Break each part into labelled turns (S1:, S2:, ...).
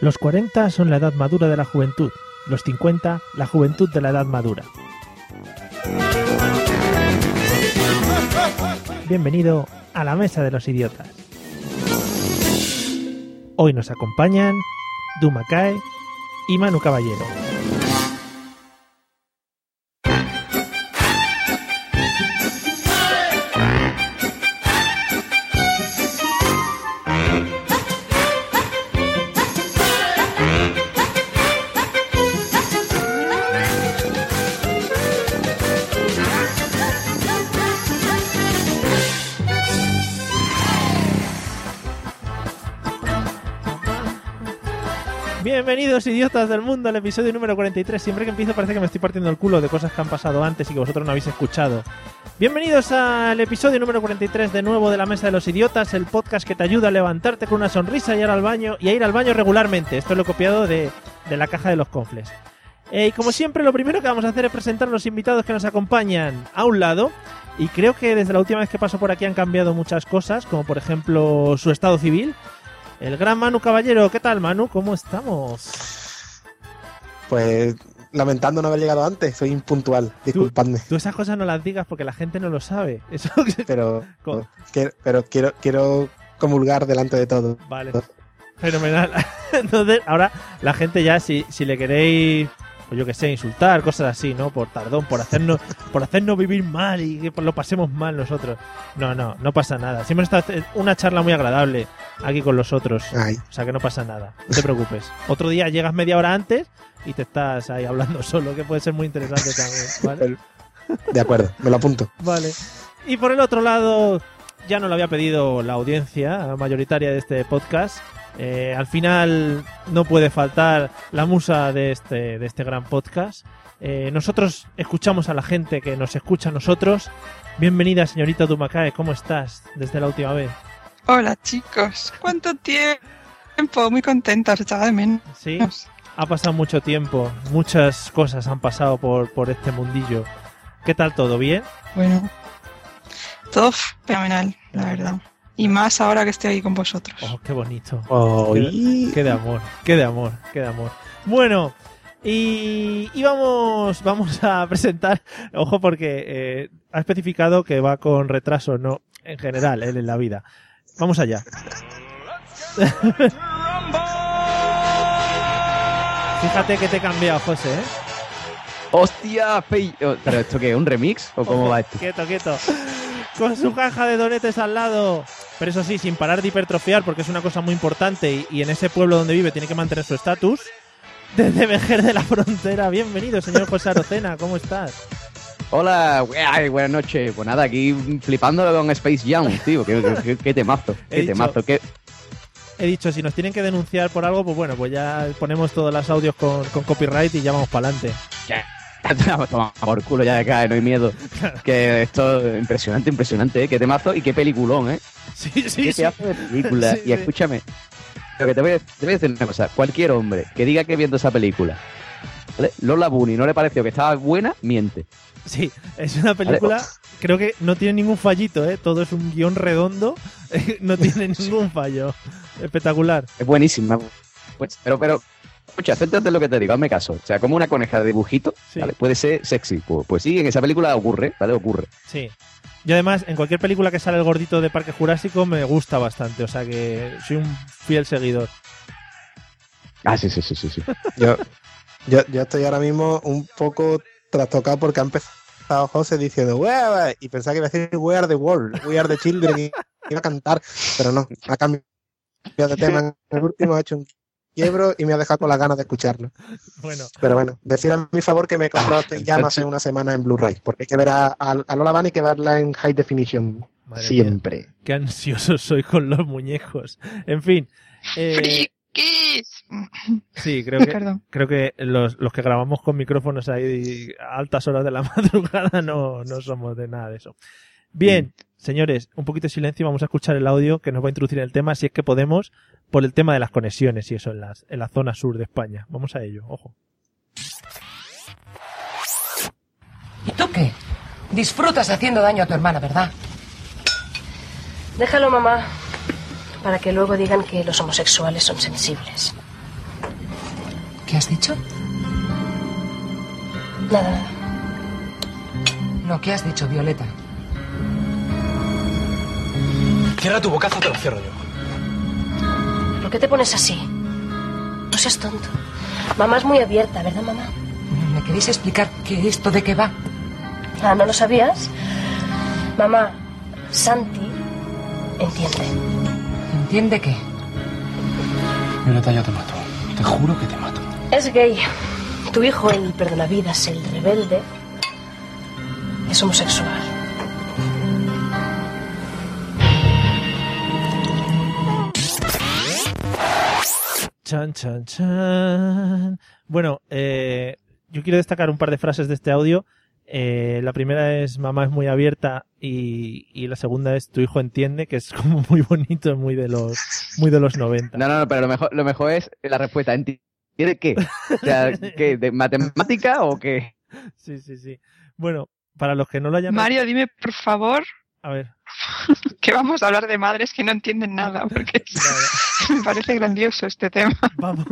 S1: Los 40 son la edad madura de la juventud, los 50 la juventud de la edad madura. Bienvenido a la Mesa de los Idiotas. Hoy nos acompañan Dumakae y Manu Caballero. Bienvenidos idiotas del mundo al episodio número 43. Siempre que empiezo parece que me estoy partiendo el culo de cosas que han pasado antes y que vosotros no habéis escuchado. Bienvenidos al episodio número 43 de nuevo de la Mesa de los Idiotas, el podcast que te ayuda a levantarte con una sonrisa y ir al baño y a ir al baño regularmente. Esto lo he copiado de, de la caja de los confles. Eh, y como siempre, lo primero que vamos a hacer es presentar a los invitados que nos acompañan a un lado. Y creo que desde la última vez que paso por aquí han cambiado muchas cosas, como por ejemplo su estado civil. El gran Manu Caballero, ¿qué tal Manu? ¿Cómo estamos?
S2: Pues lamentando no haber llegado antes, soy impuntual, disculpadme.
S1: Tú esas cosas no las digas porque la gente no lo sabe. Eso
S2: pero, que, pero quiero, quiero comulgar delante de todo.
S1: Vale. Fenomenal. Entonces, ahora la gente ya, si, si le queréis pues yo que sé, insultar, cosas así, ¿no? Por tardón, por hacernos, por hacernos vivir mal y que lo pasemos mal nosotros. No, no, no pasa nada. Siempre está una charla muy agradable aquí con los otros. O sea que no pasa nada. No te preocupes. Otro día llegas media hora antes y te estás ahí hablando solo, que puede ser muy interesante también. ¿vale?
S2: De acuerdo, me lo apunto.
S1: Vale. Y por el otro lado, ya no lo había pedido la audiencia mayoritaria de este podcast. Eh, al final no puede faltar la musa de este, de este gran podcast. Eh, nosotros escuchamos a la gente que nos escucha a nosotros. Bienvenida, señorita Dumakae, ¿cómo estás desde la última vez?
S3: Hola, chicos. ¿Cuánto tiempo? Muy contenta, echaba de menos.
S1: Sí, ha pasado mucho tiempo. Muchas cosas han pasado por, por este mundillo. ¿Qué tal todo? ¿Bien?
S3: Bueno, todo fenomenal, la verdad. Y más ahora que estoy ahí con vosotros.
S1: Oh, qué bonito. Qué, de amor, qué de amor, qué de amor. Bueno, y, vamos, vamos a presentar, ojo porque eh, ha especificado que va con retraso, no en general, él en la vida. Vamos allá. Fíjate que te he cambiado, José, ¿eh?
S4: ¡Hostia! Oh, ¿Pero esto qué? ¿Un remix? ¿O cómo va esto?
S1: Quieto, quieto. Con su caja de donetes al lado. Pero eso sí, sin parar de hipertrofiar, porque es una cosa muy importante y, en ese pueblo donde vive tiene que mantener su estatus. Desde Vejer de la Frontera, bienvenido, señor José Arocena, ¿cómo estás?
S4: Hola, buenas noches. Pues nada, aquí flipando con Space Jam, tío. Qué, temazo, qué temazo. Qué...
S1: He dicho, si nos tienen que denunciar por algo, pues bueno, pues ya ponemos todos los audios con, copyright y ya vamos para adelante.
S4: Toma por culo ya de cae, no hay miedo. Que esto es impresionante, impresionante, ¿eh? Qué temazo y qué peliculón, ¿eh?
S1: Sí, sí,
S4: Qué pedazo de película. y escúchame, lo que te voy, a, te voy, a, decir una cosa. Cualquier hombre que diga que viendo esa película Lola Bunny no le pareció que estaba buena, miente.
S1: Sí, es una película, creo que no tiene ningún fallito, ¿eh? Todo es un guion redondo, no tiene ningún fallo. Espectacular.
S4: Es buenísima. Pues, pero, pero, escucha, de lo que te digo, hazme caso. O sea, como una coneja de dibujito, puede ser sexy. Pues, pues, sí, en esa película ocurre, ¿vale? Ocurre.
S1: Sí. Yo además, en cualquier película que sale el gordito de Parque Jurásico me gusta bastante, o sea que soy un fiel seguidor.
S4: Ah, sí, sí, sí, sí. sí.
S2: yo, yo, yo estoy ahora mismo un poco trastocado porque ha empezado José diciendo y pensaba que iba a decir We are the world, We are the children y iba a cantar, pero no, ha cambiado de tema. En el último ha hecho un quiebro y me ha dejado con las ganas de escucharlo.
S1: Bueno.
S2: Pero bueno, decir a mi favor que me he comprado este llama hace una semana en Blu-ray, porque hay que ver a, a, Lola Bunny y que verla en high definition.
S1: Madre mía,
S2: Siempre.
S1: qué ansioso soy con los muñecos. En fin. eh,
S3: ¡Frikis!
S1: sí, creo que, creo que los, los que grabamos con micrófonos ahí a altas horas de la madrugada no, no somos de nada de eso. Bien, señores, un poquito de silencio y vamos a escuchar el audio que nos va a introducir en el tema, si es que podemos, por el tema de las conexiones y eso en, las, en la zona sur de España. Vamos a ello, ojo.
S5: ¿Y tú qué? Disfrutas haciendo daño a tu hermana, ¿verdad?
S6: Déjalo, mamá, para que luego digan que los homosexuales son sensibles.
S5: ¿Qué has dicho?
S6: Nada, nada.
S5: No, ¿qué has dicho, Violeta?
S7: Cierra tu bocazo, te lo cierro yo.
S6: ¿Por qué te pones así? No seas tonto. Mamá es muy abierta, ¿verdad, mamá?
S5: ¿Me queréis explicar qué esto de qué va?
S6: Ah, ¿no lo sabías? Mamá, Santi entiende.
S5: ¿Entiende qué?
S7: Violeta, yo te mato. Te juro que te mato.
S6: Es gay. Tu hijo, el perdonavidas, el rebelde, es homosexual.
S1: Chan, chan, chan. Bueno, eh, yo quiero destacar un par de frases de este audio. Eh, la primera es mamá es muy abierta y, y la segunda es tu hijo entiende, que es como muy bonito, muy de los, muy de los 90.
S4: No, no, no, pero lo mejor, lo mejor es la respuesta. ¿Entiende qué? O sea, ¿qué? ¿De matemática o qué?
S1: Sí, sí, sí. Bueno, para los que no lo hayan...
S3: Mario, dime por favor
S1: A ver.
S3: que vamos a hablar de madres que no entienden nada, porque me parece grandioso este tema.
S1: Vamos,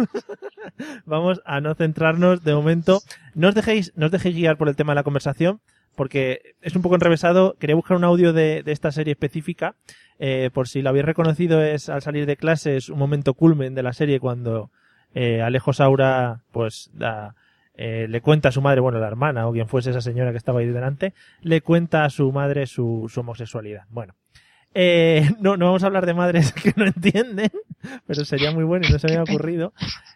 S1: vamos a no centrarnos de momento. No os dejéis, no os dejéis guiar por el tema de la conversación, porque es un poco enrevesado. Quería buscar un audio de, de esta serie específica. Eh, por si lo habéis reconocido, es al salir de clase, es un momento culmen de la serie cuando eh, Alejo Saura, pues, da, eh, le cuenta a su madre, bueno, la hermana o quien fuese esa señora que estaba ahí delante, le cuenta a su madre su, homosexualidad. Bueno. Eh, no, no vamos a hablar de madres que no entienden, pero sería muy bueno y no se me había ocurrido.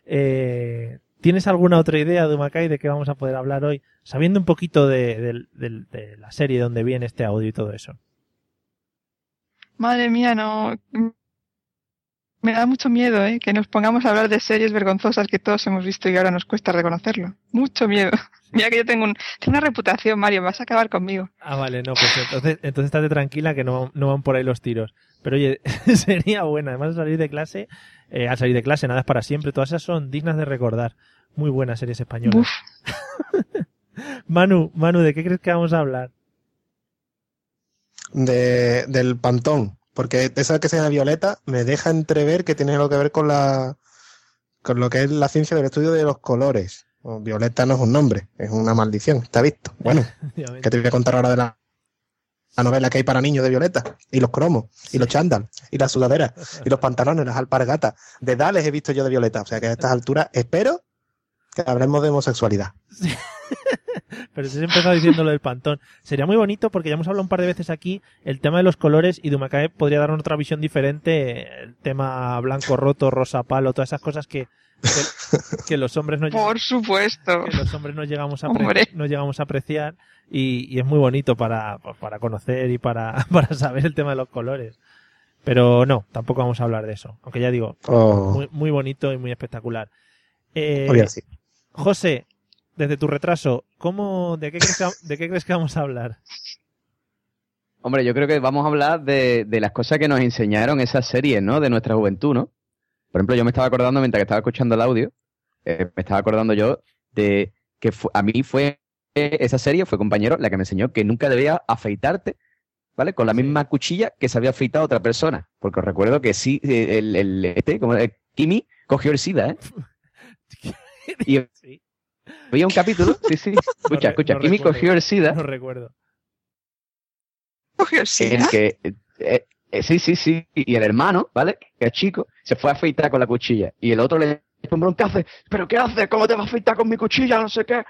S1: Eh, ¿Tienes alguna otra idea, Dumacay, de qué vamos a poder hablar hoy? Sabiendo un poquito de, de- de- de la serie donde viene este audio y todo eso.
S3: Madre mía, no. Me da mucho miedo, ¿eh? Que nos pongamos a hablar de series vergonzosas que todos hemos visto y ahora nos cuesta reconocerlo. Mucho miedo. Mira que yo tengo, un, tengo una reputación, Mario, vas a acabar conmigo.
S1: Ah, vale, no, pues entonces, entonces estate tranquila que no, no van por ahí los tiros. Pero oye, sería buena. Además de salir de clase, eh, al salir de clase, nada es para siempre. Todas esas son dignas de recordar. Muy buenas series españolas. Manu, Manu, ¿de qué crees que vamos a hablar?
S2: De, del pantón. Porque esa que se llama Violeta me deja entrever que tiene algo que ver con la con lo que es la ciencia del estudio de los colores. Violeta no es un nombre, es una maldición, está visto. Bueno, que te voy a contar ahora de la, la novela que hay para niños de Violeta, y los cromos, y los chándal, y las sudaderas, y los pantalones, las alpargatas. De Dales he visto yo de Violeta, o sea que a estas alturas espero que hablemos de homosexualidad.
S1: Pero si has empezado diciendo lo del pantón. Sería muy bonito porque ya hemos hablado un par de veces aquí el tema de los colores y Dumacae podría dar otra visión diferente. El tema blanco roto, rosa palo, todas esas cosas que, que, que los hombres no
S3: por supuesto.
S1: que los hombres no llegamos a, no llegamos a apreciar y, y es muy bonito para, para conocer y para, para saber el tema de los colores. Pero no, tampoco vamos a hablar de eso. Aunque ya digo,
S2: Oh,
S1: muy, muy bonito y muy espectacular. Eh,
S2: sí.
S1: José, desde tu retraso, ¿cómo, de, qué crees que, ¿de qué crees que vamos a hablar?
S4: Hombre, yo creo que vamos a hablar de, de las cosas que nos enseñaron esas series, ¿no? De nuestra juventud, ¿no? Por ejemplo, yo me estaba acordando mientras que estaba escuchando el audio, eh, me estaba acordando yo de que a mí fue esa serie, fue compañero, la que me enseñó que nunca debía afeitarte, ¿vale? Con la misma cuchilla que se había afeitado otra persona. Porque os recuerdo que sí, eh, el, el- este, como el Kimi cogió el SIDA, ¿eh? Y
S1: Sí,
S4: había un capítulo, sí, sí, escucha, escucha,
S1: no
S4: Kimi
S1: recuerdo.
S4: cogió el SIDA
S1: no recuerdo.
S3: Cogió el SIDA.
S4: que eh, eh, sí, sí, sí, y el hermano, ¿vale? Que es chico, se fue a afeitar con la cuchilla y el otro le un broncazo, pero ¿qué haces? ¿Cómo te vas a afeitar con mi cuchilla? No sé qué.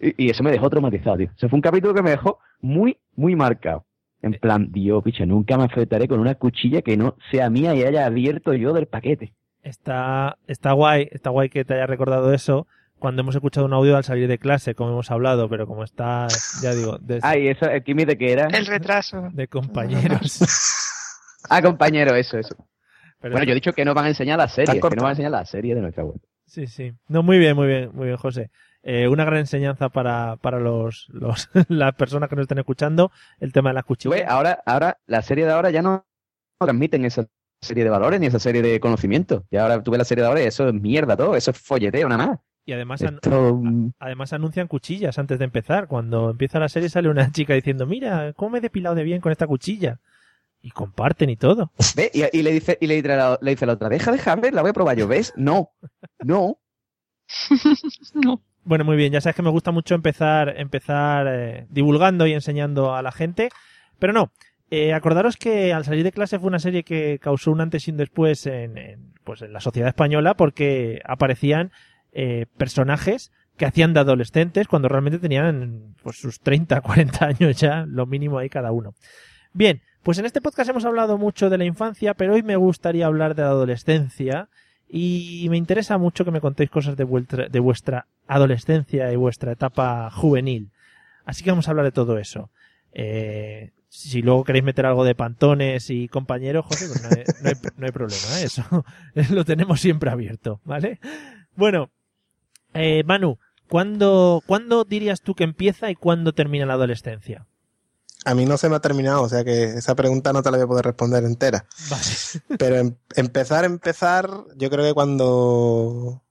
S4: Y, y eso me dejó traumatizado, tío. Ese fue un capítulo que me dejó muy, muy marcado. En plan, Dios, picha, nunca me afeitaré con una cuchilla que no sea mía y haya abierto yo del paquete.
S1: Está, está guay, está guay que te haya recordado eso, cuando hemos escuchado un audio al salir de clase, como hemos hablado, pero como está, ya digo, de,
S4: Ah, y eso, el Kimi de qué era.
S3: El retraso.
S1: de compañeros.
S4: Ah, compañero, eso, eso.
S1: Pero
S4: Bueno, yo he dicho que nos van a enseñar la serie, que nos van a enseñar la serie de nuestra web.
S1: Sí, sí. No, muy bien, muy bien, muy bien, José. Eh, una gran enseñanza para, para los, los, las personas que nos estén escuchando, el tema de las cuchillas.
S4: ahora, ahora, la serie de ahora ya no transmiten esa serie de valores ni esa serie de conocimientos. Y ahora tú ves la serie de ahora y eso es mierda todo, eso es folleteo nada más.
S1: Y además,
S4: Esto, mm,
S1: además anuncian cuchillas antes de empezar. Cuando empieza la serie sale una chica diciendo, mira, cómo me he depilado de bien con esta cuchilla. Y comparten y todo.
S4: ¿Ve? Y, y le dice, y le dice, la, le dice la otra, deja de ver, la voy a probar yo, ¿ves? No, no.
S3: No.
S1: Bueno, muy bien, ya sabes que me gusta mucho empezar, empezar eh, divulgando y enseñando a la gente, pero no. Eh, acordaros que al salir de clase fue una serie que causó un antes y un después en, en, pues en la sociedad española porque aparecían eh, personajes que hacían de adolescentes cuando realmente tenían pues, sus 30, 40 años ya, lo mínimo ahí cada uno. Bien, pues en este podcast hemos hablado mucho de la infancia, pero hoy me gustaría hablar de la adolescencia y me interesa mucho que me contéis cosas de vuestra, de vuestra adolescencia y vuestra etapa juvenil. Así que vamos a hablar de todo eso. Eh, si luego queréis meter algo de pantones y compañeros, José, pues no hay, problema, ¿eh? eso lo tenemos siempre abierto, ¿vale? Bueno, eh, Manu, ¿cuándo, ¿cuándo dirías tú que empieza y cuándo termina la adolescencia?
S2: A mí no se me ha terminado, o sea que esa pregunta no te la voy a poder responder entera.
S1: Vale.
S2: Pero em- empezar, empezar, yo creo que cuando.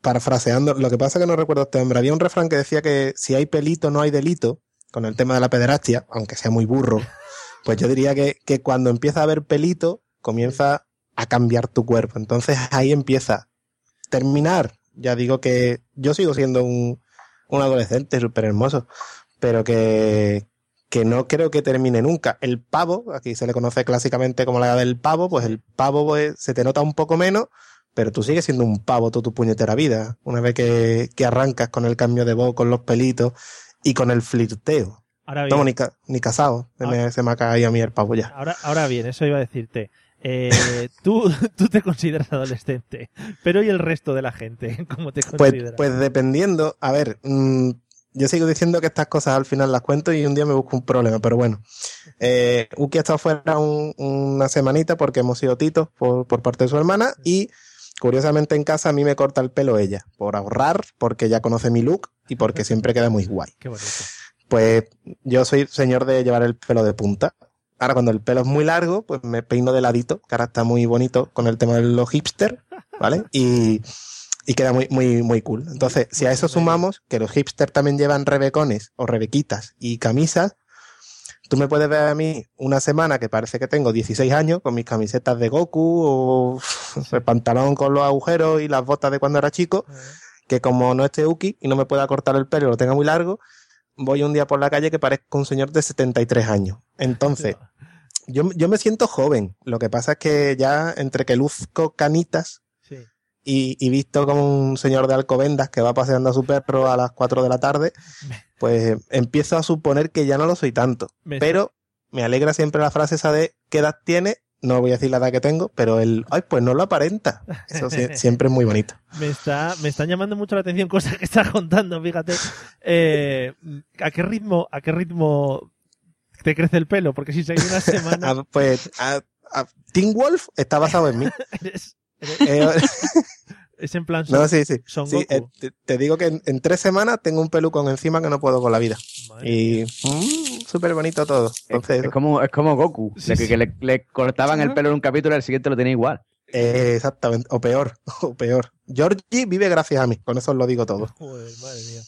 S2: Parafraseando, lo que pasa es que no recuerdo este hombre. Había un refrán que decía que si hay pelito no hay delito, con el tema de la pederastia, aunque sea muy burro. Pues yo diría que, que cuando empieza a haber pelito, comienza a cambiar tu cuerpo. Entonces ahí empieza. Terminar, ya digo que yo sigo siendo un, un adolescente súper hermoso, pero que, que no creo que termine nunca. El pavo, aquí se le conoce clásicamente como la edad del pavo, pues el pavo pues, se te nota un poco menos, pero tú sigues siendo un pavo toda tu puñetera vida. Una vez que, que arrancas con el cambio de voz, con los pelitos y con el flirteo.
S1: Ahora bien,
S2: No, ni, ca- ni casado. Me, se me ha caído a mí el pavo ya.
S1: Ahora, ahora bien, eso iba a decirte. Eh, tú, tú te consideras adolescente, pero ¿y el resto de la gente? ¿Cómo te
S2: Pues,
S1: consideras?
S2: pues dependiendo, a ver, mm, yo sigo diciendo que estas cosas al final las cuento y un día me busco un problema, pero bueno. Eh, Uki ha estado fuera un- una semanita porque hemos sido titos por, por parte de su hermana y curiosamente en casa a mí me corta el pelo ella, por ahorrar, porque ya conoce mi look y porque siempre queda muy guay.
S1: Qué bonito.
S2: Pues yo soy señor de llevar el pelo de punta. Ahora cuando el pelo es muy largo, pues me peino de ladito, que ahora está muy bonito con el tema de los hipster, ¿vale? Y, y queda muy, muy, muy cool. Entonces, si a eso sumamos que los hipster también llevan rebecones o rebequitas y camisas, tú me puedes ver a mí una semana que parece que tengo 16 años con mis camisetas de Goku o el pantalón con los agujeros y las botas de cuando era chico, que como no esté Uki y no me pueda cortar el pelo y lo tenga muy largo, voy un día por la calle que parezco un señor de 73 años. Entonces, yo, yo me siento joven. Lo que pasa es que ya entre que luzco canitas
S1: Sí.
S2: y, y visto como un señor de Alcobendas que va paseando a su perro a las 4 de la tarde, pues empiezo a suponer que ya no lo soy tanto.
S1: Me-
S2: Pero me alegra siempre la frase esa de ¿qué edad tiene? No voy a decir la edad que tengo, pero el, ay, pues no lo aparenta. Eso sie- siempre es muy bonito.
S1: Me, está, me están llamando mucho la atención cosas que estás contando, fíjate. Eh, ¿A qué ritmo, a qué ritmo te crece el pelo? Porque si seguís una semana,
S2: Ah, pues a- a- Teen Wolf está basado en mí.
S1: eres,
S2: Eh,
S1: es en plan
S2: No,
S1: son,
S2: sí, sí.
S1: Son
S2: Sí,
S1: Goku.
S2: eh, te, te digo que en, en tres semanas tengo un pelucón encima que no puedo con la vida.
S1: Madre
S2: Y mm, súper bonito todo.
S4: Es,
S2: Entonces,
S4: es como, es como Goku,
S1: Sí,
S4: de que,
S1: sí.
S4: que le, le cortaban el pelo en un capítulo y al siguiente lo tenía igual.
S2: eh, exactamente. O peor, o peor. Georgie vive gracias a mí. Con eso os lo digo todo.
S1: Joder, madre mía.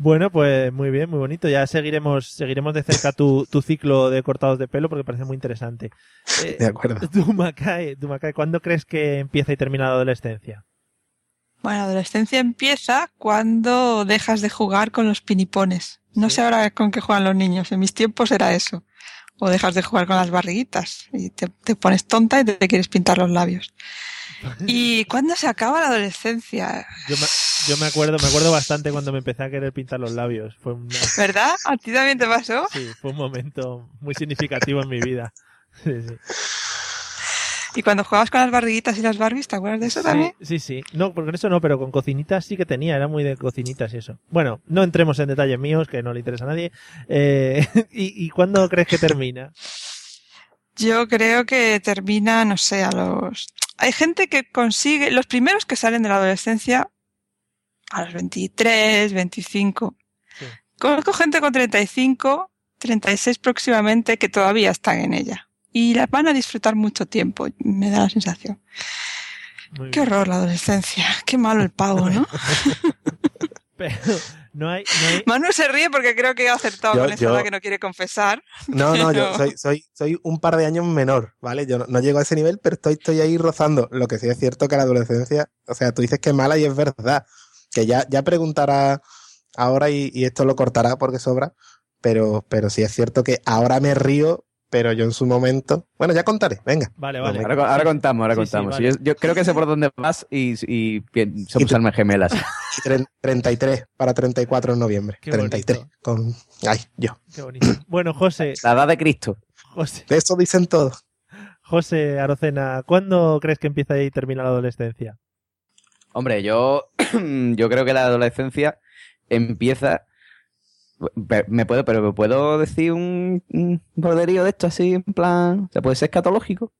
S1: Bueno, pues muy bien, muy bonito. Ya seguiremos, seguiremos de cerca tu, tu ciclo de cortados de pelo porque parece muy interesante. Eh,
S2: De acuerdo.
S1: Macae, tú, Macae, ¿cuándo crees que empieza y termina la adolescencia?
S3: Bueno, la adolescencia empieza cuando dejas de jugar con los pinipones. No sé ahora con qué juegan los niños. En mis tiempos era eso. O dejas de jugar con las barriguitas y te, te pones tonta y te quieres pintar los labios. ¿Y cuándo se acaba la adolescencia?
S1: Yo me, yo me acuerdo, me acuerdo bastante cuando me empecé a querer pintar los labios. Fue una-
S3: ¿Verdad? ¿A ti también te pasó?
S1: sí, fue un momento muy significativo en mi vida. Sí, sí.
S3: Y cuando jugabas con las barriguitas y las Barbies, ¿te acuerdas de eso también?
S1: Sí, sí. No, porque eso no, pero con cocinitas sí que tenía, era muy de cocinitas y eso. Bueno, no entremos en detalles míos, que no le interesa a nadie. Eh, ¿y, ¿Y cuándo crees que termina?
S3: Yo creo que termina, no sé, a los... Hay gente que consigue, los primeros que salen de la adolescencia, a los 23, 25.
S1: Sí.
S3: Conozco gente con 35, 36 próximamente que todavía están en ella. Y las van a disfrutar mucho tiempo, me da la sensación.
S1: Muy
S3: Qué
S1: bien.
S3: horror la adolescencia, qué malo el pavo, ¿no?
S1: Pero no hay, no hay,
S3: Manu se ríe porque creo que he acertado
S2: Yo-
S3: con esa
S2: yo-
S3: edad que no quiere confesar.
S2: No, no, yo soy, soy, soy un par de años menor, ¿vale? Yo no, no llego a ese nivel, pero estoy, estoy ahí rozando. Lo que sí es cierto que la adolescencia, o sea, tú dices que es mala y es verdad. Que ya, ya preguntará ahora y, y esto lo cortará porque sobra, pero, pero sí es cierto que ahora me río, pero yo en su momento. Bueno, ya contaré, venga.
S1: Vale, vale.
S4: Ahora, ahora contamos, ahora
S1: Sí, sí,
S4: contamos.
S1: vale.
S4: yo, yo creo que sé por dónde vas y, y bien, somos
S2: tú-
S4: almas gemelas.
S2: Y tre- 33 para 34 en noviembre.
S1: Qué
S2: 33.
S1: bonito.
S2: Con. Ay, yo.
S1: Qué bonito. Bueno, José,
S4: La edad de Cristo.
S1: José,
S2: De eso dicen todos.
S1: José Arocena, ¿cuándo crees que empieza y termina la adolescencia?
S4: Hombre, yo, yo creo que la adolescencia empieza. Me puedo, pero me puedo decir un, un roderío de esto así, en plan. ¿Se puede ser escatológico?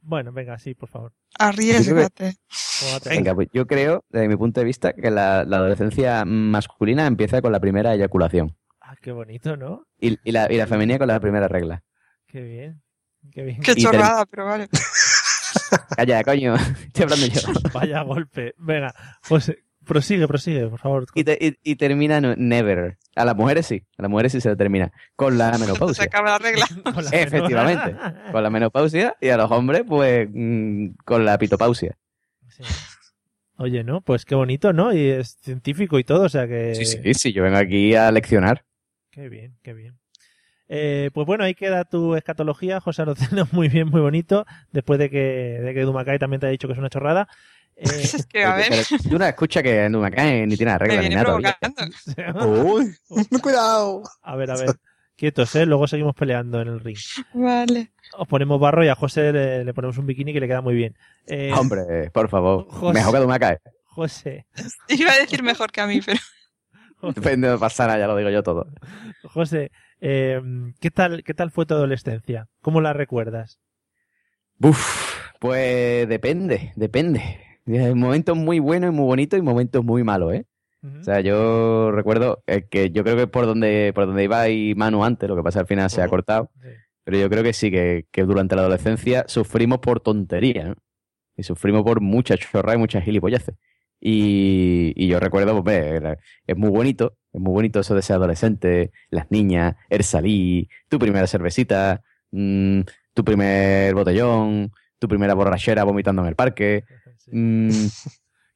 S1: Bueno, venga, sí, por favor.
S3: Arriesgate.
S4: Venga, pues yo creo, desde mi punto de vista, que la, la adolescencia masculina empieza con la primera eyaculación.
S1: Ah, qué bonito, ¿no?
S4: Y, y la, y la femenina con la primera regla.
S1: Qué bien. Qué bien.
S3: Qué chorrada, pero vale.
S4: Calla, coño. Estoy hablando yo.
S1: Vaya golpe. Venga, José, prosigue, prosigue, por favor.
S4: Y, te- y- y termina no- never. A las mujeres sí. A las mujeres sí se termina. Con la
S3: Se
S4: menopausia.
S3: acaba la regla.
S1: Con la
S4: Efectivamente. Con la menopausia. Y a los hombres, pues, mm, con la pitopausia.
S1: Sí. Oye, ¿no? Pues qué bonito, ¿no? Y es científico y todo, o sea que...
S4: Sí, sí, sí. Yo vengo aquí a leccionar.
S1: Qué bien, qué bien. Eh, pues bueno, ahí queda tu escatología, José Arocena, muy bien, muy bonito, después de que, de que Dumacay también te ha dicho que es una chorrada. Eh,
S3: Es que, a ver,
S4: Pero tú no escuchas que no me cae ni tiene regla ni nada.
S2: Uy, cuidado.
S1: a ver, a ver, quietos, ¿eh? Luego seguimos peleando en el ring.
S3: Vale.
S1: Os ponemos barro y a José le, le ponemos un bikini que le queda muy bien. Eh,
S4: Hombre, por favor.
S1: José.
S4: Mejor que tú me caes.
S1: José,
S3: Iba a decir mejor que a mí, pero
S4: Depende de pasar, ya lo digo yo todo.
S1: José, eh, ¿qué tal, qué tal fue tu adolescencia? ¿Cómo la recuerdas?
S4: Uf, pues depende, depende. Hay momentos muy buenos y muy bonitos y momentos muy malos, ¿eh? O sea, yo recuerdo eh, que yo creo que por donde, por donde iba y Manu antes, lo que pasa al final se ha cortado,
S1: Sí.
S4: pero yo creo que sí, que, que durante la adolescencia sufrimos por tonterías, ¿no? Y sufrimos por muchas chorras y muchas gilipolleces. Y, y yo recuerdo, pues, era- es muy bonito, es muy bonito eso de ser adolescente, las niñas, el salir, tu primera cervecita, mm, tu primer botellón, tu primera borrachera vomitando en el parque,
S1: Sí.
S4: mm,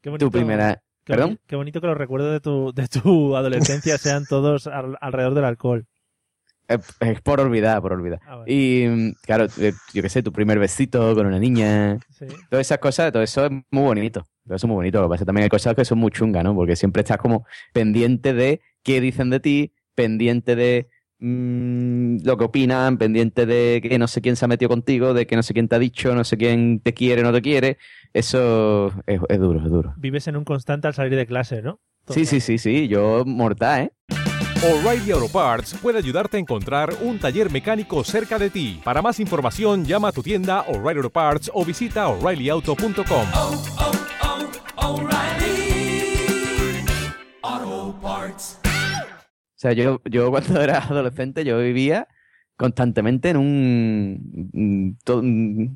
S1: Qué bonito,
S4: tu primera...
S1: qué Qué bonito que los recuerdos de tu, de tu adolescencia sean todos al- alrededor del alcohol.
S4: Es, es por olvidar, por olvidar.
S1: Ah.
S4: Y mm, claro, eh, yo qué sé, tu primer besito con una niña,
S1: Sí.
S4: todas esas cosas, todo eso es muy bonito. Todo eso es muy bonito. Lo que pasa también hay cosas que son muy chungas, ¿no? Porque siempre estás como pendiente de qué dicen de ti, pendiente de mm, lo que opinan, pendiente de que no sé quién se ha metido contigo, de que no sé quién te ha dicho, no sé quién te quiere, no te quiere. Eso es, es duro, es duro.
S1: Vives en un constante al salir de clase, ¿no? Todo.
S4: Sí, sí, sí, sí. Yo mortal, ¿eh?
S8: O'Reilly Auto Parts puede ayudarte a encontrar un taller mecánico cerca de ti. Para más información, llama a tu tienda O'Reilly Auto Parts o visita oreillyauto.com.
S4: sea, yo, yo cuando era adolescente yo vivía constantemente en un, todo,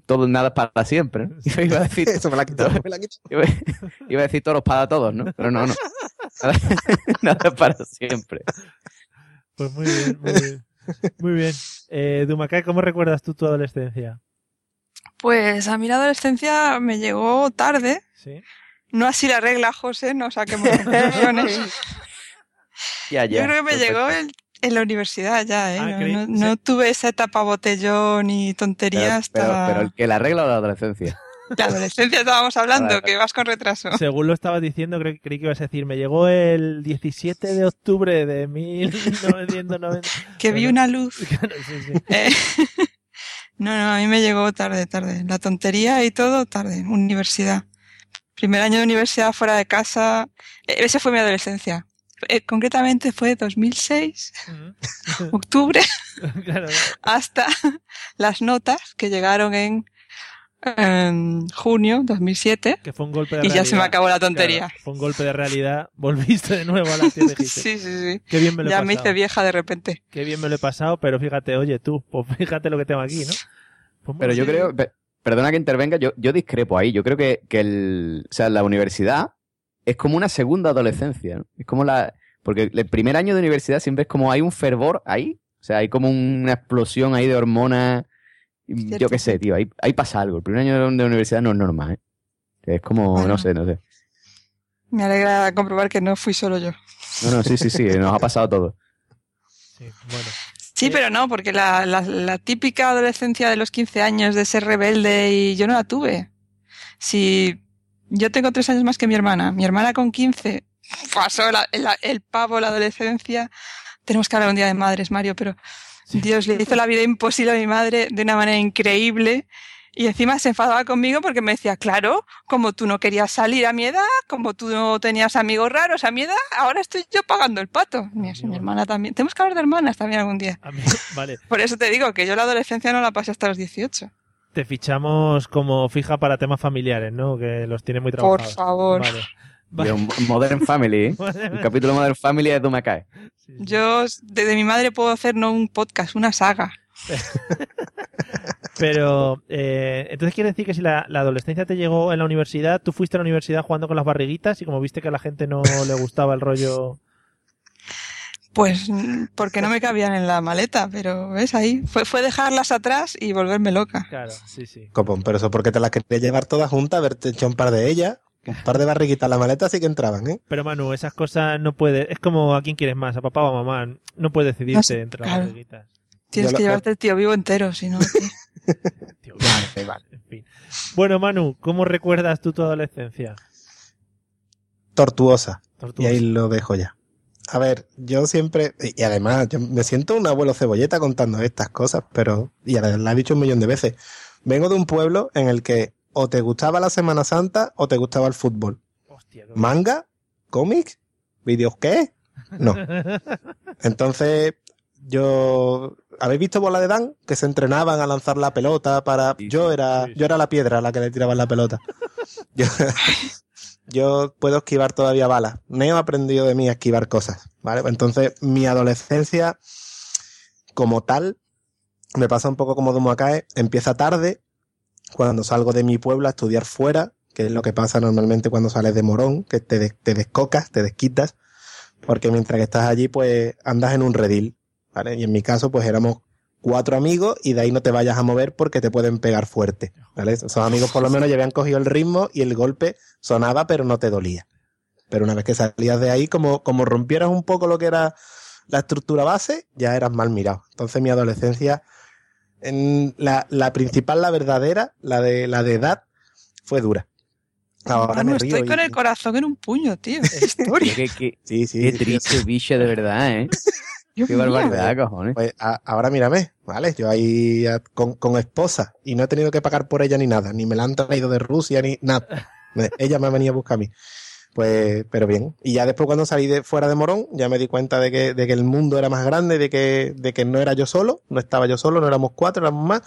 S4: todo nada para siempre. ¿no? Yo iba a decir,
S2: Eso me la quito, me la quito.
S4: iba, iba a decir todos para todos, ¿no? Pero no, no. Nada, nada para siempre.
S1: Pues muy bien, muy bien. Muy bien. Eh, Dumacay, ¿cómo recuerdas tú tu adolescencia?
S3: Pues a mí la adolescencia me llegó tarde.
S1: Sí.
S3: No así la regla, José, no saquemos conclusiones.
S4: Ya, ya.
S3: Yo creo que me
S4: Perfecto.
S3: llegó en, en la universidad ya, ¿eh?
S1: Ah,
S3: no,
S1: creí-
S3: no- no
S1: sí.
S3: tuve esa etapa botellón y
S4: Pero,
S3: tontería hasta
S4: pero, pero el que la regla o la adolescencia.
S3: la adolescencia estábamos hablando, que vas con retraso.
S1: Según lo estabas diciendo, creí, creí que ibas a decir, me llegó el 17 de octubre de 1990.
S3: Que vi
S1: Pero-
S3: una luz.
S1: Claro, sí, sí.
S3: Eh, No, no, a mí me llegó tarde, tarde. La tontería y todo tarde. Universidad. Primer año de universidad fuera de casa. Eh, Esa fue mi adolescencia. Eh, concretamente fue 2006, octubre,
S1: Claro,
S3: hasta las notas que llegaron en junio 2007.
S1: que fue un golpe de
S3: Y ya se me
S1: realidad.
S3: acabó la tontería.
S1: Claro, fue un golpe de realidad. Volviste de nuevo a la tierra y dijiste,
S3: Sí, sí, sí.
S1: Qué bien me lo he
S3: Ya me hice vieja de repente.
S1: Qué bien me lo he pasado, pero fíjate, oye tú, pues fíjate lo que tengo aquí, ¿no? Pues
S4: Pero yo creo, pe- perdona que intervenga, yo, yo discrepo ahí. Yo creo que, que el, o sea, la universidad es como una segunda adolescencia, ¿no? Es como la, porque el primer año de universidad siempre es como hay un fervor ahí, o sea, hay como una explosión ahí de hormonas. Yo qué sé, tío, ahí, ahí pasa algo. El primer año de de universidad no es normal, ¿eh? Es como,
S3: Bueno.
S4: no sé, no sé.
S3: Me alegra comprobar que no fui solo yo.
S4: No, no, sí, sí, sí, nos ha pasado todo.
S1: Sí, bueno.
S3: Sí, pero no, porque la, la, la típica adolescencia de los 15 años de ser rebelde y yo no la tuve. Si yo tengo tres años más que mi hermana, mi hermana con 15 pasó la- la- el pavo, la adolescencia. Tenemos que hablar un día de madres, Mario, pero Dios le hizo la vida imposible a mi madre de una manera increíble. Y encima se enfadaba conmigo porque me decía, claro, como tú no querías salir a mi edad, como tú no tenías amigos raros a mi edad, ahora estoy yo pagando el pato. Mi, mi hermana también. Tenemos que hablar de hermanas también algún día.
S1: Mí- vale,
S3: Por eso te digo que yo la adolescencia no la pasé hasta los 18.
S1: Te fichamos como fija para temas familiares, ¿no? Que los tiene muy
S3: Por
S1: trabajados.
S3: favor.
S1: Vale.
S4: De un Modern Family, ¿eh? Un capítulo de Modern Family de Tú cae.
S3: Yo de, de mi madre puedo hacer no un podcast, una saga.
S1: Pero, eh, entonces quiere decir que si la, la adolescencia te llegó en la universidad, tú fuiste a la universidad jugando con las barriguitas y como viste que a la gente no le gustaba el rollo...
S3: Pues porque no me cabían en la maleta, pero ves ahí. Fue, fue dejarlas atrás y volverme loca.
S1: Claro, sí, sí.
S2: Copón, pero eso porque te las querías llevar todas juntas, haberte hecho un par de ellas, un par de barriguitas en la maleta sí que entraban, ¿eh?
S1: Pero Manu, esas cosas no puedes... Es como a quién quieres más, a papá o a mamá. No puedes decidirte
S3: No sé,
S1: entre las
S3: claro.
S1: barriguitas.
S3: Tienes
S2: Yo
S3: que
S2: lo-
S3: llevarte el tío vivo entero, si no. tío.
S1: Vale, vale, en fin. Bueno, Manu, ¿cómo recuerdas tú tu adolescencia?
S2: Tortuosa. Y ahí lo dejo ya. A ver, yo siempre, y además, yo me siento un abuelo cebolleta contando estas cosas, pero, y ya la he dicho un millón de veces, vengo de un pueblo en el que o te gustaba la Semana Santa o te gustaba el fútbol.
S1: Hostia,
S2: ¿Manga? ¿Cómics? ¿Vídeos qué? No. Entonces, yo, ¿habéis visto Bola de Dan? Que se entrenaban a lanzar la pelota para,
S4: Sí,
S2: yo era,
S1: sí, sí.
S2: yo era la piedra a la que le tiraban la pelota. Yo, yo puedo esquivar todavía balas. Neo ha aprendido de mí a esquivar cosas, ¿vale? Entonces, mi adolescencia, como tal, me pasa un poco como Dumoacae, empieza tarde, cuando salgo de mi pueblo a estudiar fuera, que es lo que pasa normalmente cuando sales de Morón, que te, te descocas, te desquitas, porque mientras que estás allí, pues andas en un redil, ¿vale? Y en mi caso, pues éramos cuatro amigos y de ahí no te vayas a mover porque te pueden pegar fuerte, ¿vale? Esos amigos por lo menos ya habían cogido el ritmo y el golpe sonaba pero no te dolía. Pero una vez que salías de ahí, como, como rompieras un poco lo que era la estructura base, ya eras mal mirado. Entonces mi adolescencia, en la, la principal, la verdadera, la de, la de edad, fue dura. Ahora
S3: Manu,
S2: me río
S3: estoy
S2: y-
S3: con el corazón en un puño, tío. Qué historia.
S4: Qué, qué-
S2: Sí, sí.
S4: qué
S2: sí,
S4: triste biche, de verdad, ¿eh? Qué barbaridad, cojones.
S2: Pues a- ahora mírame, ¿vale? Yo ahí a- con, con esposa y no he tenido que pagar por ella ni nada, ni me la han traído de Rusia ni nada. Ella me ha venido a buscar a mí. Pues, pero bien. Y ya después cuando salí de fuera de Morón, ya me di cuenta de que, de que el mundo era más grande, de que, de que no era yo solo, no estaba yo solo, no éramos cuatro, éramos más.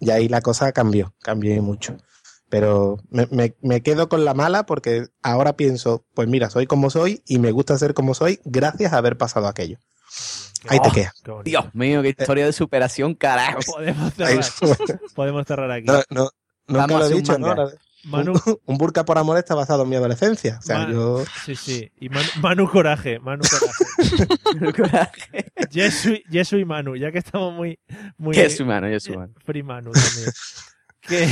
S2: Y ahí la cosa cambió, cambió mucho. Pero me, me, me quedo con la mala porque ahora pienso, pues mira, soy como soy y me gusta ser como soy gracias a haber pasado aquello. Ahí te
S4: Oh,
S1: bonito.
S4: Dios mío, qué historia de superación, carajo.
S1: Podemos cerrar, podemos cerrar aquí.
S2: No, no, nunca lo he dicho, ¿no?
S1: Manu,
S2: Un, un burka por amor está basado en mi adolescencia. O sea,
S1: Man-
S2: yo.
S1: sí, sí. Y Manu, Manu Coraje, Manu Coraje. Yesu, Yesu y Manu, ya que estamos muy... muy
S4: Qué es humano, es humano.
S1: Free Manu también. Que,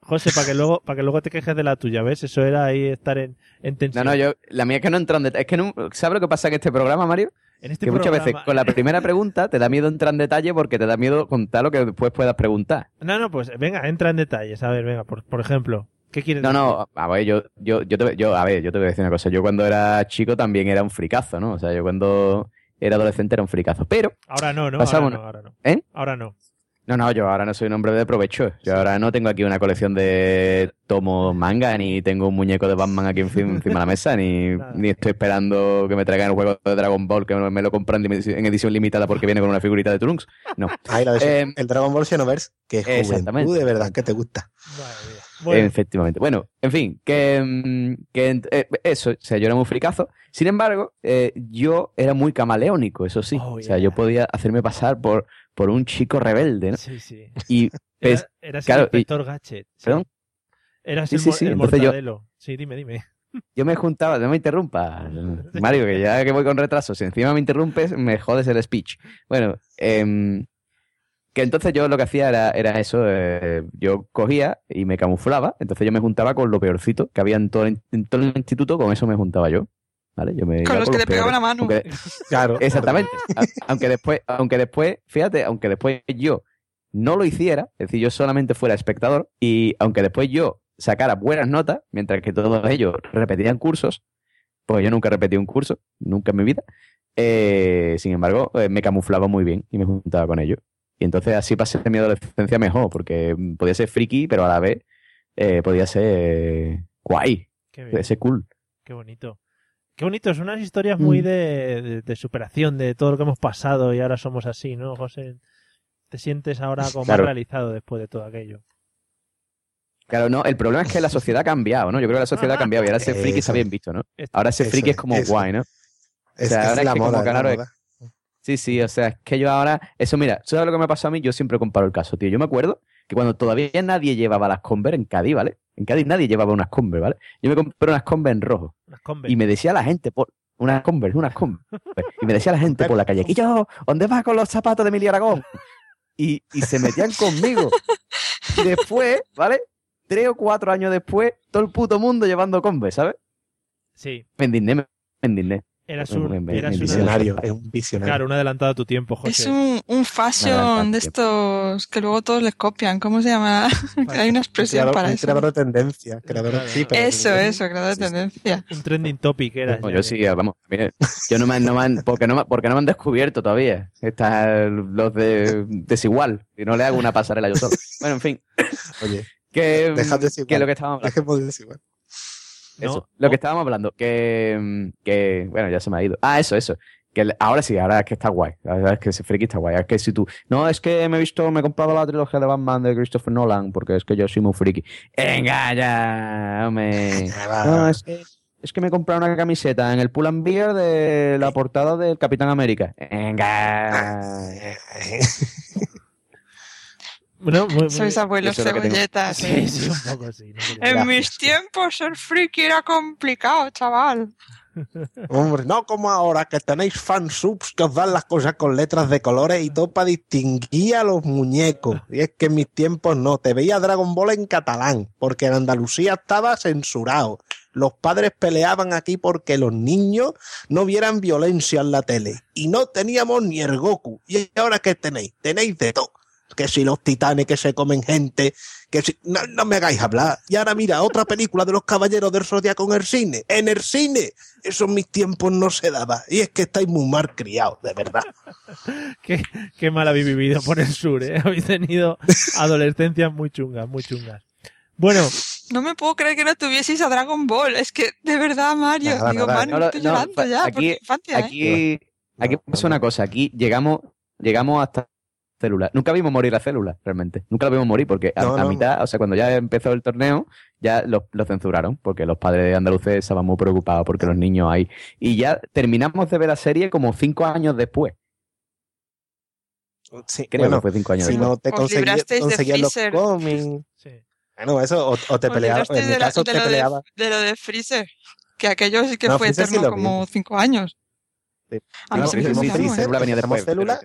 S1: José, para que luego, para que luego te quejes de la tuya, ¿ves? Eso era ahí estar en, en
S4: No,
S1: tensión.
S4: no, yo, la mía es que no entra en detalle. Es que no, ¿sabes lo que pasa en este programa, Mario?
S1: En este
S4: Que muchas
S1: programa-
S4: veces con la primera pregunta te da miedo entrar en detalle porque te da miedo contar lo que después puedas preguntar.
S1: No, no, pues venga, entra en detalles. A ver, venga, por, por ejemplo, ¿qué quieres
S4: No,
S1: decir?
S4: no, a ver, yo, yo, yo, te, yo, a ver, yo te voy a decir una cosa. Yo cuando era chico también era un fricazo, ¿no? O sea, yo cuando era adolescente era un fricazo. Pero,
S1: Ahora no, ¿no? Ahora no, ahora no.
S4: ¿eh?
S1: Ahora no.
S4: No, no, yo ahora no soy un hombre de provecho. Yo ahora no tengo aquí una colección de tomos manga, ni tengo un muñeco de Batman aquí encima, encima de la mesa, ni, ni estoy esperando que me traigan el juego de Dragon Ball, que me lo compran en edición limitada porque viene con una figurita de Trunks. No.
S2: Ahí la de-
S4: Eh,
S2: el Dragon Ball Xenoverse, que es juventud de verdad que te gusta.
S1: Bueno.
S4: Efectivamente. Bueno, en fin, que, mm, que eh, eso, o sea, yo era muy fricazo. Sin embargo, eh, yo era muy camaleónico, eso sí.
S1: Oh,
S4: O sea, yo podía hacerme pasar por, por un chico rebelde, ¿no?
S1: Sí, sí.
S4: Y
S1: Era, eras
S4: claro,
S1: el inspector Gadget. sí.
S4: ¿Perdón?
S1: Eras
S4: Sí,
S1: el,
S4: sí, sí,
S1: el
S4: entonces yo-.
S1: Sí, dime, dime.
S4: yo me juntaba, no me interrumpa, Mario, que ya que voy con retraso, si encima me interrumpes, me jodes el speech. Bueno, em, que entonces yo lo que hacía era, era eso, eh, yo cogía y me camuflaba, entonces yo me juntaba con lo peorcito que había en todo el, en todo el instituto, con eso me juntaba yo. ¿Vale? Yo me
S3: Con los que le pegaban a mano.
S4: Aunque-
S2: Claro.
S4: Exactamente. Aunque después, aunque después, fíjate, aunque después yo no lo hiciera, es decir, yo solamente fuera espectador, y aunque después yo sacara buenas notas, mientras que todos ellos repetían cursos, pues yo nunca repetí un curso, nunca en mi vida. eh, sin embargo, eh, me camuflaba muy bien y me juntaba con ellos. Y entonces así pasé mi adolescencia mejor, porque podía ser friki, pero a la vez eh, podía ser guay,
S1: Qué
S4: podía ser cool.
S1: Qué bonito. Qué bonito, son unas historias muy
S4: Mm.
S1: de, de- de superación de todo lo que hemos pasado y ahora somos así, ¿no, José? Te sientes ahora como
S4: Claro.
S1: más realizado después de todo aquello.
S4: Claro, no, el problema es que la sociedad ha cambiado, ¿no? Yo creo que la sociedad ha cambiado y ahora ser friki está bien visto, ¿no? Ahora
S2: Eso
S4: friki es como
S2: eso.
S4: guay, ¿no?
S2: Es,
S4: sea,
S2: es
S4: ahora es
S2: la
S4: que como
S2: moda, es
S4: claro,
S2: moda.
S4: Sí, sí, o sea, es que yo ahora, eso mira, ¿sabes lo que me pasó a mí? Yo siempre comparo el caso, tío. Yo me acuerdo que cuando todavía nadie llevaba las Converse en Cádiz, ¿vale? En Cádiz nadie llevaba unas Converse, ¿vale? Yo me compré unas Converse en rojo y me decía la gente por unas Converse, unas Converse. Y me decía la gente por la calle, ¿y yo? ¿Dónde vas con los zapatos de Emilio Aragón? Y, y se metían conmigo. Y después, ¿vale? Tres o cuatro años después, todo el puto mundo llevando Converse, ¿sabes?
S1: Sí,
S4: Me indigné, me indigné.
S1: Eras
S4: Me-
S1: un, eras
S2: Visionario, es un visionario.
S1: Claro, un adelantado a tu tiempo, José.
S3: Es un, un fashion de estos que luego todos les copian. ¿Cómo se llama? Hay una
S2: Un
S3: expresión
S2: creador,
S3: para
S2: un
S3: eso.
S2: creador de tendencia. Creador,
S1: Claro.
S2: sí, pero-
S3: Eso, eso, creador de tendencia.
S1: Un trending topic era.
S4: No, yo sí, vamos. mire, yo no me, han- no me han- porque, no, me- porque no me han descubierto todavía. Están los de desigual. Y no le hago una pasarela yo solo. Bueno, en fin.
S2: Oye,
S4: Que,
S2: deja de desigual.
S4: que lo que estábamos hablando.
S2: dejemos de desigual.
S4: Eso, lo que estábamos hablando. Que, mm, que, bueno, ya se me ha ido. Ah, eso, eso. Que ahora sí, ahora es que está guay. La verdad es que ese friki está guay. Es que si tú. No, es que me he visto, me he comprado la trilogía de Batman de Christopher Nolan, porque es que yo soy muy friki. Venga, ya, hombre. No, es que, es que me he comprado una camiseta en el Pull and Beer de la portada del Capitán América. Venga.
S1: Bueno, muy- muy-
S3: Sois abuelos cebolletas.
S1: Sí, sí, un poco sí. no quería-
S3: En mis tiempos ser friki era complicado, chaval.
S2: Hombre, no como ahora que tenéis fansubs que os dan las cosas con letras de colores y todo para distinguir a los muñecos. Y es que en mis tiempos no, te veía Dragon Ball en catalán, porque en Andalucía estaba censurado. Los padres peleaban aquí porque los niños no vieran violencia en la tele. Y no teníamos ni el Goku. ¿Y ahora qué tenéis? Tenéis de todo. Que si los titanes que se comen gente, que si... No, no me hagáis hablar. Y ahora mira, otra película de los Caballeros del Zodiaco en el cine. ¡En el cine! Eso en mis tiempos no se daba. Y es que estáis muy mal criados, de verdad.
S1: Qué, qué mal habéis vivido por el sur, ¿eh? Habéis tenido adolescencias muy chungas, muy chungas. Bueno,
S3: No me puedo creer que no tuvieseis a Dragon Ball. Es que, de verdad, Mario.
S2: Nada,
S3: digo,
S2: nada.
S3: Mario,
S4: No, no,
S3: estoy
S4: no,
S3: llorando ya. por
S4: aquí-
S3: ¿eh?
S4: Aquí, aquí
S2: No,
S4: pasa
S2: no,
S4: una cosa. Aquí llegamos, llegamos hasta células. Nunca vimos morir la célula, realmente. Nunca la vimos morir porque a,
S2: No,
S4: a
S2: no.
S4: mitad, o sea, cuando ya empezó el torneo, ya lo, lo censuraron porque los padres andaluces estaban muy preocupados porque los niños ahí. Y ya terminamos de ver la serie como cinco años después.
S2: Sí,
S4: Creo
S2: bueno,
S4: que fue cinco años
S2: si
S4: después.
S2: no te conseguías,
S3: de
S2: conseguías los cómics.
S1: sí.
S2: Bueno, eso, o, o te peleabas. En mi
S3: de, lo-
S2: caso,
S3: de
S2: te
S3: de,
S2: peleabas.
S3: de lo de Freezer. Que aquello sí que
S2: No,
S3: fue
S2: Freezer sí
S3: eterno
S2: lo vi.
S3: como cinco años.
S2: Sí.
S3: A mí
S2: No,
S3: se me
S2: Freezer.
S4: Célula venía después.
S2: célula.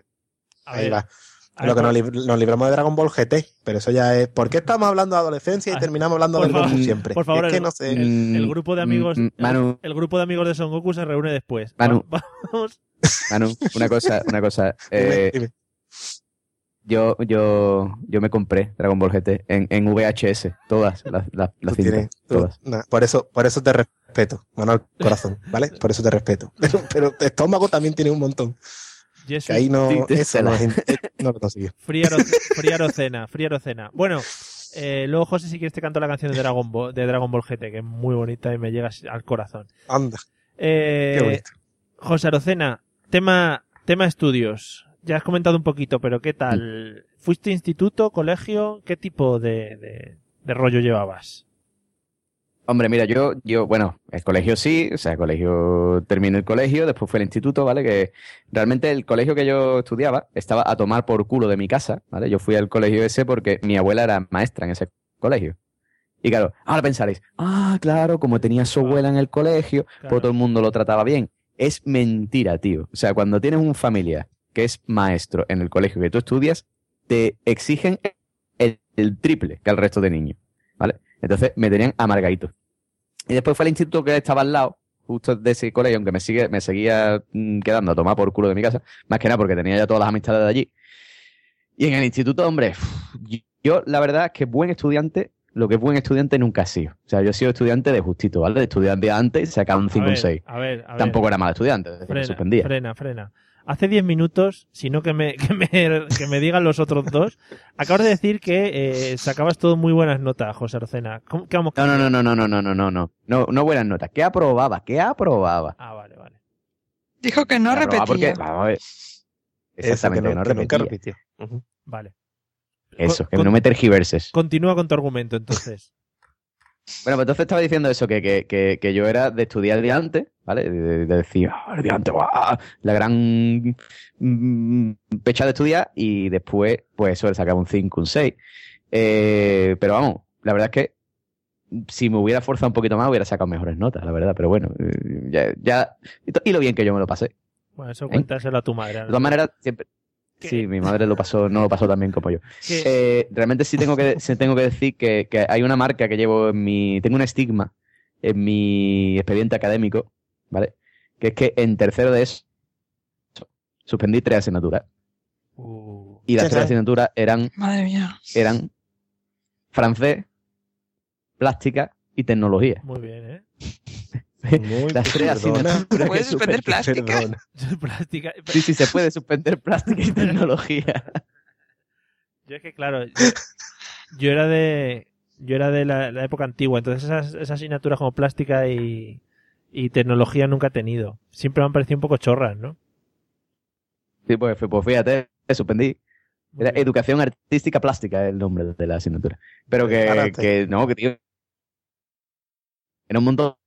S1: A
S2: Ahí
S1: ver,
S2: va. Lo que nos,
S1: por-
S2: lib- nos libramos de Dragon Ball GT, pero eso ya es. ¿Por qué estamos hablando de adolescencia y
S1: Ah,
S2: terminamos hablando del Goku siempre?
S1: por favor,
S2: es que
S1: el-
S2: no sé.
S1: el, el
S4: Mm,
S1: grupo de
S4: mm,
S1: amigos,
S4: mm,
S1: el-
S4: Manu.
S1: el, grupo de amigos de Son Goku se reúne después.
S4: Manu.
S1: Va- Vamos.
S4: Manu, una cosa, una cosa. Eh,
S2: dime.
S4: yo, yo, yo me compré Dragon Ball GT en, en VHS, todas las, las, las
S2: Tú
S4: cintas,
S2: tienes- tú-
S4: todas.
S2: nah, por eso, por eso te respeto, Manuel Corazón, ¿vale? Por eso te respeto. Pero, pero tu estómago también tiene un montón.
S1: Jesús.
S2: Que ahí no, eso no, no lo consiguió.
S1: Friaro, Friaro Cena, Friaro Cena. Bueno, eh, luego José si quieres te canto la canción de Dragon Ball, de Dragon Ball GT, que es muy bonita y me llega al corazón.
S2: Anda,
S1: Eh,
S2: qué bonito.
S1: José Arocena, tema, tema estudios. Ya has comentado un poquito, pero ¿qué tal? ¿Fuiste instituto, colegio? ¿Qué tipo de, de, de rollo llevabas?
S4: Hombre, mira, yo, yo, bueno, el colegio sí, o sea, el colegio, terminé el colegio, después fue el instituto, ¿vale? Que realmente el colegio que yo estudiaba estaba a tomar por culo de mi casa, ¿vale? Yo fui al colegio ese porque mi abuela era maestra en ese colegio. Y claro, ahora pensaréis, ah, claro, como tenía su abuela en el colegio,
S1: Claro.
S4: pues todo el mundo lo trataba bien. Es mentira, tío. O sea, cuando tienes un familia que es maestro en el colegio que tú estudias, te exigen el, el triple que al resto de niños. Entonces me tenían amargadito. Y después fue el instituto que estaba al lado, justo de ese colegio, aunque me, sigue, me seguía mm, quedando a tomar por culo de mi casa, más que nada porque tenía ya todas las amistades de allí. Y en el instituto, hombre, yo la verdad es que buen estudiante, lo que es buen estudiante nunca he sido. O sea, yo he sido estudiante de justito, ¿vale? De estudiante antes, sacaba un 5
S1: a
S4: un
S1: ver,
S4: 6.
S1: A ver, a ver.
S4: Tampoco era mal estudiante,
S1: frena,
S4: suspendía.
S1: frena, frena. Hace 10 minutos, si no que me, que me, que me digan los otros dos, acabas de decir que eh, sacabas todo muy buenas notas, José Arocena. ¿Cómo, qué vamos
S4: No, no, no, no, no, no, no, no, no, no, no, no buenas notas. ¿Qué aprobaba? ¿Qué aprobaba?
S1: Ah, vale, vale.
S3: Dijo que no repetía.
S4: Porque, vamos a ver.
S2: Eso,
S4: Exactamente, que no,
S2: que nunca
S4: repetía.
S2: repitió. Ujú.
S1: Vale.
S4: Eso,
S1: Con-
S4: que no me tergiverses.
S1: Continúa con tu argumento, entonces.
S4: Bueno, pues entonces estaba diciendo eso, que, que, que, que yo era de estudiar de antes, ¿vale? De, de decir, ah, el de antes, guau, la gran mm, pecha de estudiar y después, pues eso, le sacaba un 5, un 6. Eh, pero vamos, la verdad es que si me hubiera forzado un poquito más, hubiera sacado mejores notas, la verdad. Pero bueno, eh, ya, ya y lo bien que yo me lo pasé.
S1: Bueno, eso cuéntaselo a tu madre.
S4: De todas maneras, siempre...
S1: ¿Qué?
S4: Sí, mi madre lo pasó, no lo pasó tan bien como yo. Eh, realmente sí tengo que, sí tengo que decir que, que hay una marca que llevo en mi. Tengo un estigma en mi expediente académico, ¿vale? Que es que en tercero de eso suspendí tres asignaturas.
S1: Uh,
S4: Y las tres asignaturas eran,
S3: Madre mía.
S4: eran francés, plástica y tecnología.
S1: muy bien, ¿eh?
S2: Muy
S4: Las tres
S3: ¿Puedes suspender plástica?
S4: Sí, sí, se puede suspender plástica y tecnología.
S1: Yo es que, claro, yo, yo era de yo era de la, la época antigua, entonces esas, esas asignaturas como plástica y, y tecnología nunca he tenido. Siempre me han parecido un poco chorras, ¿no?
S4: Sí, pues, pues fíjate, suspendí. Era educación artística plástica el nombre de la asignatura. Pero que, que no, que tío. Era un montón de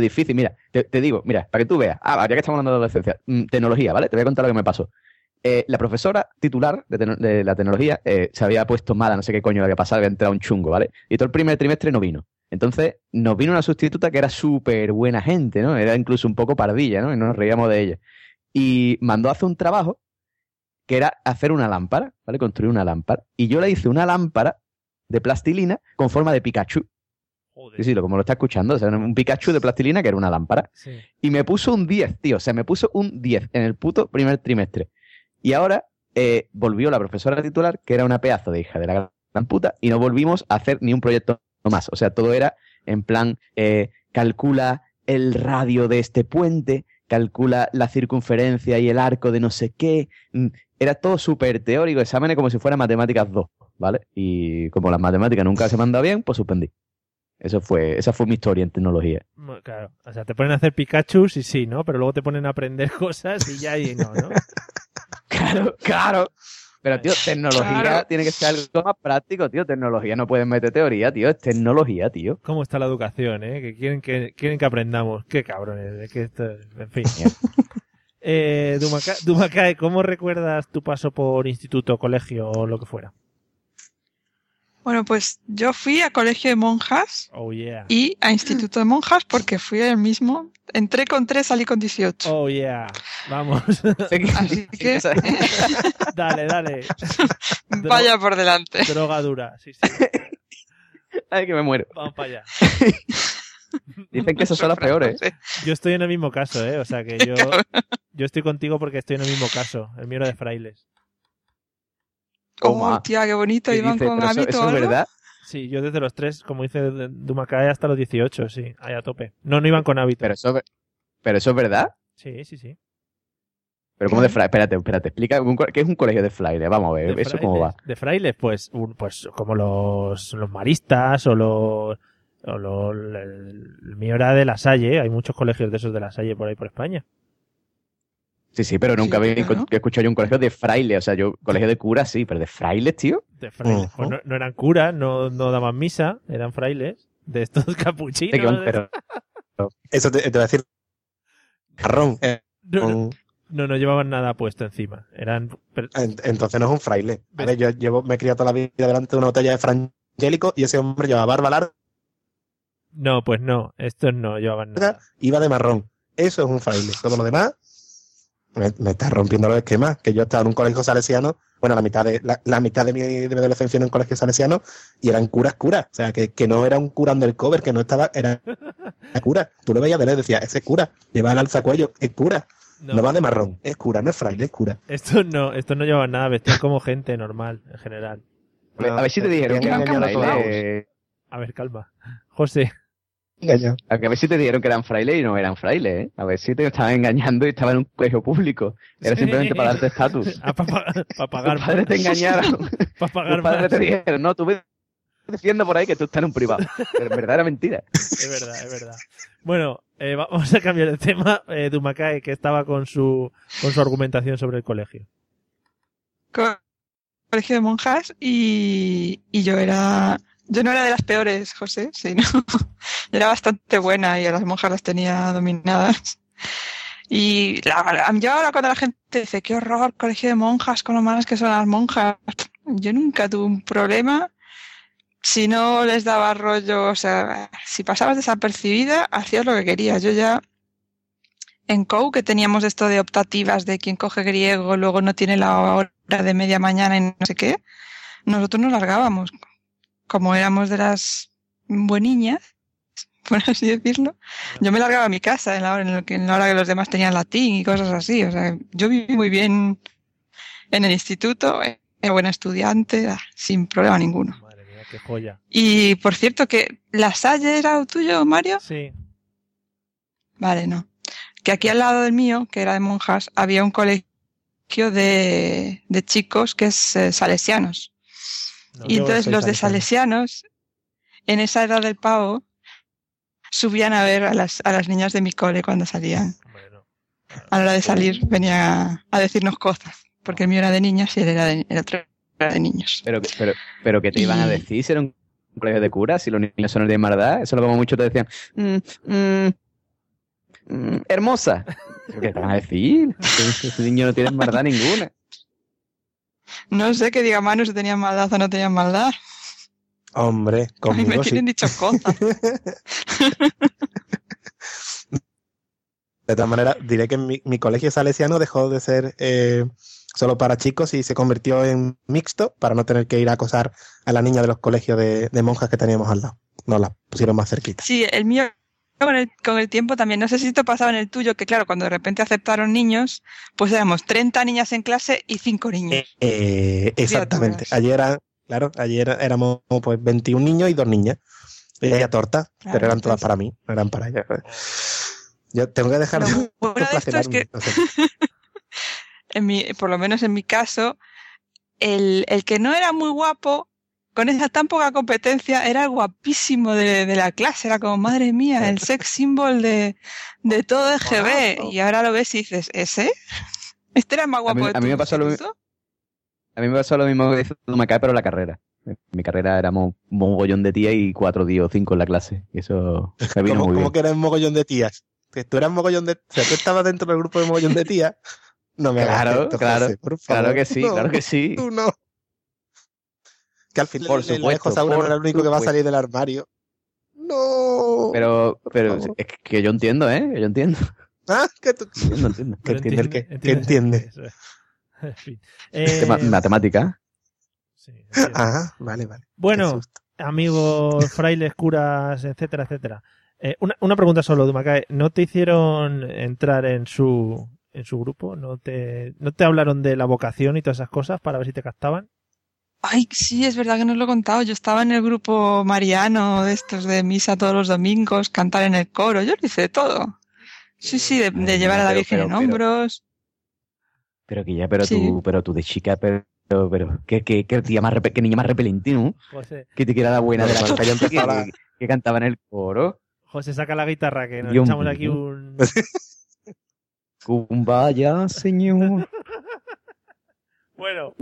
S4: difícil. Mira, te, digo, mira, para que tú veas. Ah, ya que estamos hablando de adolescencia. mm, tecnología, ¿vale? Te voy a contar lo que me pasó. Eh, la profesora titular de, de la tecnología eh, se había puesto mala, no sé qué coño le había pasado, había entrado un chungo, ¿vale? Y todo el primer trimestre no vino. Entonces nos vino una sustituta que era súper buena gente, ¿no? Era incluso un poco pardilla, ¿no? Y nos reíamos de ella. Y mandó a hacer un trabajo que era hacer una lámpara, ¿vale? Construir una lámpara. Y yo le hice una lámpara de plastilina con forma de Pikachu.
S1: Joder.
S4: Sí, sí, como lo está escuchando. O sea, un Pikachu de plastilina que era una lámpara.
S1: Sí.
S4: Y me puso un 10, tío. O sea, me puso un 10 en el puto primer trimestre. Y ahora eh, volvió la profesora titular, que era una pedazo de hija de la gran puta, y no volvimos a hacer ni un proyecto más. O sea, todo era en plan, eh, calcula el radio de este puente, calcula la circunferencia y el arco de no sé qué. Mm, Era todo súper teórico, exámenes como si fuera matemáticas 2, ¿vale? Y como las matemáticas nunca se me han dado bien, pues suspendí. Eso fue, esa fue mi historia en tecnología.
S1: Claro, o sea, te ponen a hacer Pikachu y sí, ¿no? Pero luego te ponen a aprender cosas y ya y no, ¿no?
S4: Claro, claro. Pero, tío, tecnología
S3: Claro.
S4: tiene que ser algo más práctico, tío. Tecnología no puedes meter teoría, tío. Es tecnología, tío.
S1: ¿Cómo está la educación, eh? Que quieren que, quieren que aprendamos. Qué cabrones, es que esto, en fin. eh, Dumakae, ¿cómo recuerdas tu paso por instituto, colegio o lo que fuera?
S3: Bueno, pues yo fui a colegio de monjas
S1: Oh, yeah.
S3: y a instituto de monjas porque fui el mismo. Entré con 3, salí con 18.
S1: Oh, yeah. Vamos.
S3: Así que
S1: dale, dale.
S3: vaya por delante.
S1: Droga dura, sí, sí.
S4: Ay, que me muero.
S1: Vamos para allá.
S4: Dicen que esas son las peores. ¿eh?
S1: Yo estoy en el mismo caso, ¿eh? O sea que yo, yo estoy contigo porque estoy en el mismo caso. El mío era de frailes.
S3: Oh, tía, qué bonito.
S4: ¿Qué
S3: Iban
S4: dice?
S3: con
S4: eso,
S3: hábito
S4: eso es verdad.
S1: Sí, yo desde los tres, como dice Dumakae, hasta los 18, sí, ahí a tope. No, no iban con hábito.
S4: Pero eso, pero eso es verdad.
S1: Sí, sí, sí.
S4: Pero como de fraile, espérate, espérate, explica qué es un colegio de fraile, vamos a ver,
S1: De
S4: eso cómo va.
S1: frailes, De frailes, pues, un- pues como los, los maristas o los... O los el, el mío era de La Salle, hay muchos colegios de esos de La Salle por ahí por España.
S4: Sí, sí, pero nunca
S3: Sí,
S4: había
S3: claro.
S4: escuchado yo un colegio de fraile, o sea, yo colegio de curas sí, pero de frailes, tío.
S1: De frailes. Pues no, no eran curas, no, no daban misa, eran frailes. De estos capuchinos.
S4: van- pero
S2: Eso te, te voy a decir. Marrón. eh,
S1: no, no,
S2: con-
S1: no, no llevaban nada puesto encima. Eran... per-
S2: en- entonces no es un fraile. ¿vale? Yo llevo, me he criado toda la vida delante de una botella de frangélico y ese hombre llevaba barba larga,
S1: No, pues no, estos no llevaban nada.
S2: iba de marrón. Eso es un fraile. Todo lo demás me, me está rompiendo los esquemas. Que yo estaba en un colegio salesiano, bueno, la mitad de la, la mitad de mi, de mi adolescencia en un colegio salesiano y eran curas curas. O sea, que, que no era un cura undercover, que no estaba, era, era cura. Tú lo veías de lejos decías, ese es cura. Lleva el alzacuello, es cura.
S1: No,
S2: No va de marrón, es cura, no es fraile, es cura.
S1: estos no, estos no llevaban nada, vestían como gente normal, en general.
S4: a ver si te dijeron que eran.
S2: A
S1: ver, calma. José,
S2: Engañado.
S4: A ver si te dijeron que eran frailes y no eran frailes, ¿eh? A ver si te estaban engañando y estaban en un colegio público. Era simplemente para darte estatus.
S1: para pagar
S4: Tus padres te engañaron.
S1: para pagar
S4: Tus padres
S1: más.
S4: te dijeron, no, tú ves diciendo por ahí que tú estás en un privado. Pero en verdad era mentira.
S1: Es verdad, es verdad. Bueno, eh, va- vamos a cambiar de tema. Eh, Dumakae, que estaba con su, con su argumentación sobre el colegio.
S3: co- colegio de monjas y, y yo era yo no era de las peores, José, sino era bastante buena y a las monjas las tenía dominadas. Y la, la- yo ahora cuando la gente dice, qué horror, colegio de monjas, con lo malas que son las monjas, yo nunca tuve un problema si no les daba rollo, o sea, si pasabas desapercibida, hacías lo que querías. Yo ya en COU que teníamos esto de optativas de quien coge griego, luego no tiene la hora de media mañana y no sé qué, nosotros nos largábamos. Como éramos de las bueniñas, por así decirlo, yo me largaba a mi casa en la hora en, la que, en la hora que los demás tenían latín y cosas así. O sea, yo viví muy bien en el instituto, era buena estudiante, sin problema ninguno.
S1: Madre mía, qué joya.
S3: Y por cierto, que la Salle era tuyo, Mario.
S1: Sí.
S3: Vale, no. Que aquí al lado del mío, que era de monjas, había un colegio de, de chicos que es eh, salesianos.
S1: No,
S3: y entonces los de
S2: salesiano.
S3: salesianos, en esa edad del pavo, subían a ver a las, a las niñas de mi cole cuando salían. A la hora de salir venía a, a decirnos cosas, porque el mío era de niñas y él era de, el otro era de niños.
S4: Pero, pero, pero ¿qué te iban a decir si era un colegio de curas? Si los niños son de maldad, eso es lo como mucho te decían. "Mm, mm, mm, hermosa. ¿Qué te van a decir? Ese niño no tiene maldad ninguna.
S3: No sé qué diga Manu si tenían maldad o no tenían maldad.
S2: Hombre,
S3: A mí me
S2: conmigo sí.
S3: tienen dicho cosas.
S2: De todas maneras, diré que mi, mi colegio salesiano dejó de ser eh, solo para chicos y se convirtió en mixto para no tener que ir a acosar a la niña de los colegios de, de monjas que teníamos al lado. Nos las pusieron más cerquita.
S3: Sí, el mío con el, con el tiempo también. No sé si esto pasaba en el tuyo, que claro, cuando de repente aceptaron niños, pues éramos 30 niñas en clase y 5 niños.
S2: Eh, exactamente.
S3: Criaturas.
S2: Ayer, era- claro, ayer éramos pues 21 niños y dos niñas. Y había torta,
S3: Claro,
S2: pero eran todas para mí, no eran para ellas. Yo tengo que dejar de
S3: bueno de esto es que,
S2: autoflagelarme, no sé.
S3: en mi, por lo menos en mi caso, el, el que no era muy guapo, con esa tan poca competencia, era el guapísimo de, de la clase. Era como, madre mía, el sex symbol de, de todo EGB. Y ahora lo ves y dices, ¿ese? ¿Este era el más guapo
S4: mí-
S3: de
S4: a mí me pasó lo mi-
S3: instituto?
S4: A mí me pasó lo mismo que dice Dumacay, pero la carrera. En mi carrera éramos un mogollón de tías y cuatro tíos o cinco en la clase. Y eso me vino
S2: ¿Cómo,
S4: muy
S2: cómo
S4: bien.
S2: que eras un mogollón de tías? Que tú eras un mogollón de... O sea, tú estabas dentro del grupo de mogollón de tías. No me hagas
S4: Claro,
S2: esto,
S4: claro,
S2: José, por favor.
S4: Claro que sí,
S2: No,
S4: claro que sí.
S2: Tú no. Que al final
S4: Por
S2: el- el
S4: supuesto,
S2: no
S4: por
S2: era el único que va a
S4: supuesto.
S2: salir del armario. No.
S4: Pero, pero es que yo entiendo, ¿eh? Yo entiendo.
S2: Ah, que tú...
S4: Entiendo, entiendo.
S2: ¿Qué entiende el qué? ¿Qué
S1: entiende-
S2: entiende?
S1: eso es. En fin. Eh,
S4: Matemática.
S1: sí.
S2: Ah, vale, vale. Qué
S1: Bueno, amigos, frailes, curas, etcétera, etcétera. Eh, una, una pregunta solo, Dumakae. ¿No te hicieron entrar en su en su grupo? ¿No te, ¿No te hablaron de la vocación y todas esas cosas para ver si te captaban?
S3: Ay, sí, es verdad que no os lo he contado. Yo estaba en el grupo mariano de estos de misa todos los domingos, cantar en el coro. Yo lo hice todo. Sí, sí, de, de llevar a la Virgen
S4: pero-
S3: en hombros.
S4: Pero que ya, pero
S3: Sí.
S4: tú, pero tú de chica, pero, pero, pero qué, qué, qué tía más repe- qué niña más repelente, ¿no?
S1: José,
S4: Que te quiera la buena de la callante que, que, que cantaba en el coro.
S1: José, saca la guitarra que nos
S4: Dios
S1: echamos aquí
S4: mío.
S1: un...
S4: Kumbaya, señor.
S1: Bueno.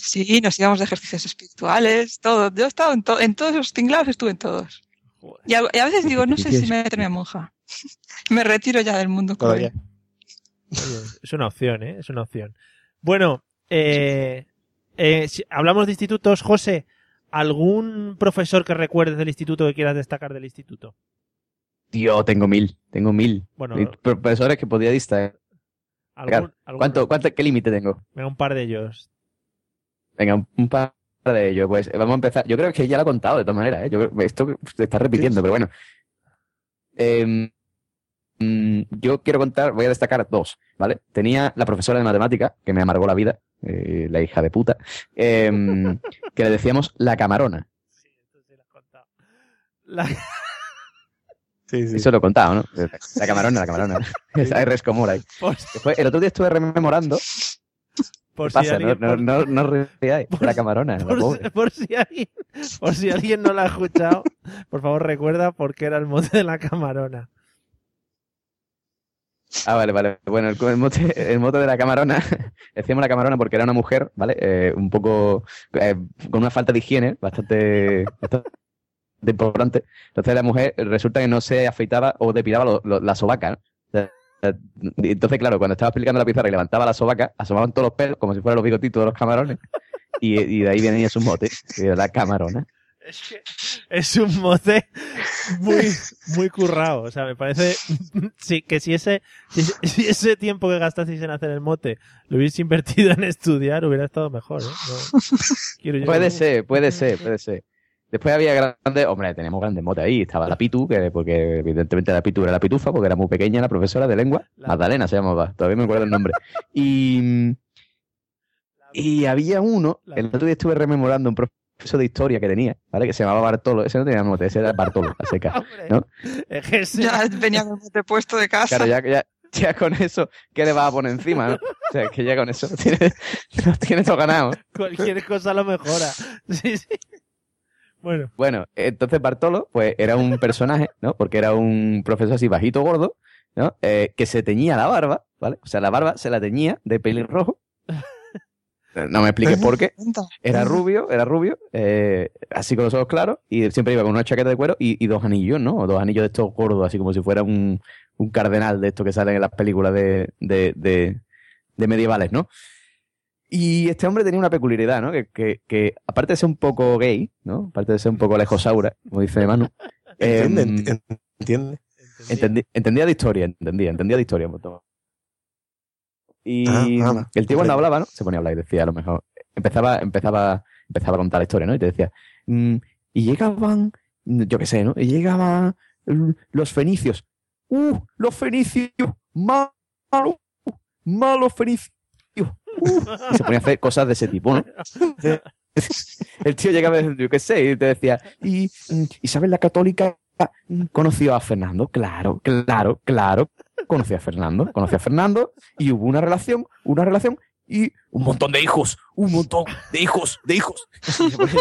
S3: Sí, nos íbamos de ejercicios espirituales, todo. Yo he estado en, to- en todos esos tinglados, estuve en todos.
S1: joder.
S3: Y a, y a veces digo, no sé si meterme a monja. Me retiro ya del mundo.
S2: Todavía.
S1: Oye, es una opción, ¿eh? Es una opción. Bueno, eh, eh, si hablamos de institutos, José, ¿algún profesor que recuerdes del instituto que quieras destacar del instituto?
S4: Tío, tengo mil, tengo mil.
S1: Bueno,
S4: profesores que podía distraer.
S1: Algún, algún-
S4: ¿Cuánto, cuánto, ¿Qué límite tengo?
S1: Venga, un par de ellos.
S4: Venga, un, par de ellos. Pues vamos a empezar. Yo creo que ya lo he contado de todas maneras. ¿eh? Yo, esto se está repitiendo, pero bueno. Em, mm, yo quiero contar, voy a destacar dos, ¿vale? Tenía la profesora de matemática, que me amargó la vida, eh, la hija de puta, em, que le decíamos la camarona.
S1: Sí, esto sí lo has contado. La-
S2: Sí, sí.
S4: Eso lo he contado, ¿no? La camarona, la camarona. Esa R es como ahí. Después, el otro día estuve rememorando.
S1: por
S4: ¿Qué
S1: si
S4: pasa? No,
S1: alguien,
S4: no,
S1: por-
S4: no, no os reáis.
S1: por
S4: La
S1: si-
S4: camarona, la
S1: por,
S4: pobre.
S1: si, por si alguien, por si alguien no la ha escuchado, por favor recuerda por qué era el mote de la camarona.
S4: Ah, vale, vale. Bueno, el, el mote, el mote de la camarona, decíamos la camarona porque era una mujer, ¿vale? Eh, un poco eh, con una falta de higiene bastante, bastante importante. Entonces la mujer resulta que no se afeitaba o depilaba lo- lo- la sobaca, ¿no? O sea, y Entonces, claro, cuando estaba explicando la pizarra y levantaba la sobaca, asomaban todos los pelos como si fueran los bigotitos de los camarones. Y, y de ahí venía su mote, que era la camarona.
S1: Es que es un mote muy, muy currado. O sea, me parece sí, que si ese, si, si ese tiempo que gastasteis en hacer el mote lo hubiese invertido en estudiar, hubiera estado mejor. ¿eh? No, quiero yo-
S4: Puede ser, puede ser, puede ser. Después había grandes, hombre, tenemos grandes motes ahí. Estaba la Pitu, que porque evidentemente la Pitu era la pitufa, porque era muy pequeña la profesora de lengua.
S1: La-
S4: Magdalena se llamaba, todavía me acuerdo el nombre. Y, y había uno, el otro día estuve rememorando un profesor de historia que tenía, ¿vale? Que se llamaba Bartolo. Ese no tenía mote, ese era Bartolo, a seca. ¿no?
S3: Ya venía con el puesto de casa.
S4: Claro, ya, ya, ya con eso, ¿qué le vas a poner encima? no? O sea, que ya con eso tiene, lo tiene todo ganado.
S1: cualquier cosa lo mejora. Sí, sí. Bueno,
S4: Bueno, entonces Bartolo, pues era un personaje, ¿no? Porque era un profesor así bajito, gordo, ¿no? Eh, que se teñía la barba, ¿vale? O sea, la barba se la teñía de pelirrojo. No me expliques por qué. Era rubio, era rubio, eh, así con los ojos claros, y siempre iba con una chaqueta de cuero y, dos anillos, ¿no? Dos anillos de estos gordos, así como si fuera un, un cardenal de estos que salen en las películas de medievales, ¿no? Y este hombre tenía una peculiaridad, ¿no? Que, que, que aparte de ser un poco gay, ¿no? Aparte de ser un poco lejosaura, como dice Manu,
S2: Entiende,
S4: em,
S2: enti- entiende.
S4: Entendía de historia, entendía, entendía de historia. Y
S2: Ah, ah,
S4: el tío cuando hablaba, ¿no? Se ponía a hablar y decía a lo mejor. Empezaba, empezaba, empezaba a contar la historia, ¿no? Y te decía. mm, y llegaban, yo qué sé, ¿no? Y llegaban los fenicios. ¡Uh! Los fenicios. Malo. Malos fenicios. Y se ponía a hacer cosas de ese tipo, ¿no? El tío llegaba, yo qué sé, y te decía, y mm, Isabel la Católica conoció a Fernando, claro, claro, claro, conoció a Fernando, conoció a Fernando, y hubo una relación, una relación, y un montón de hijos, un montón de hijos, de hijos.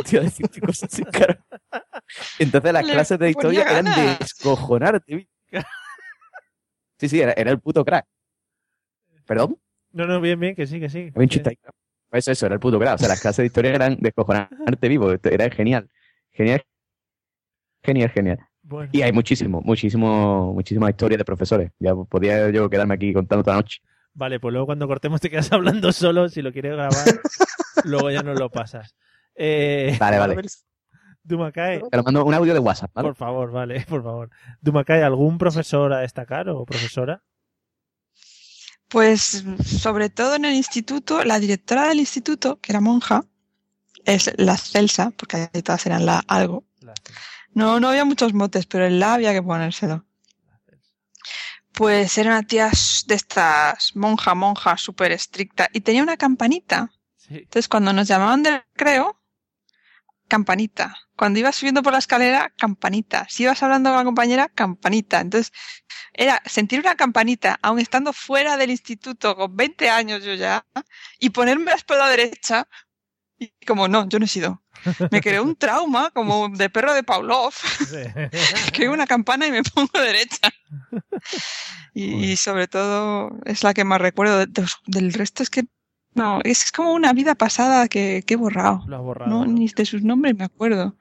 S4: Tío decir cosas así, claro. Entonces las
S3: Le
S4: clases de historia eran de
S3: ganas.
S4: descojonarte. Sí, sí, era, era el puto crack. ¿Perdón?
S1: No, no, bien, bien, que sí, que sí.
S4: Había un chiste ahí. Pues eso, era el puto crack. O sea, las clases de historia eran descojonarte vivo. Era genial. Genial. Genial, genial.
S1: Bueno,
S4: Y hay muchísimo, muchísimo, muchísimas historias de profesores. Ya podía yo quedarme aquí contando toda la noche.
S1: vale, pues luego cuando cortemos te quedas hablando solo. Si lo quieres grabar, luego ya nos lo pasas. Eh,
S4: Vale, vale.
S1: Dumacay,
S4: Te lo mando un audio de WhatsApp, ¿vale?
S1: por favor, vale, por favor. Dumacay, ¿algún profesor a destacar o profesora?
S3: Pues sobre todo en el instituto, la directora del instituto, que era monja, es la Celsa, porque ahí todas eran la algo. No, no había muchos motes, pero el la había que ponérselo. Pues era una tía de estas monja, monja, súper estricta. Y tenía una campanita. Entonces cuando nos llamaban del creo, campanita. Cuando ibas subiendo por la escalera, campanita. Si ibas hablando con la compañera, campanita. Entonces, era sentir una campanita, aun estando fuera del instituto con 20 años yo ya, y ponerme la espalda derecha, y como no, yo no he sido. Me creó un trauma como de perro de Pavlov. Creo una campana y me pongo derecha. Y, y sobre todo es la que más recuerdo. Del resto es que no, es, como una vida pasada que, que he borrado.
S1: Lo has borrado,
S3: ¿no? ni de sus nombres me acuerdo.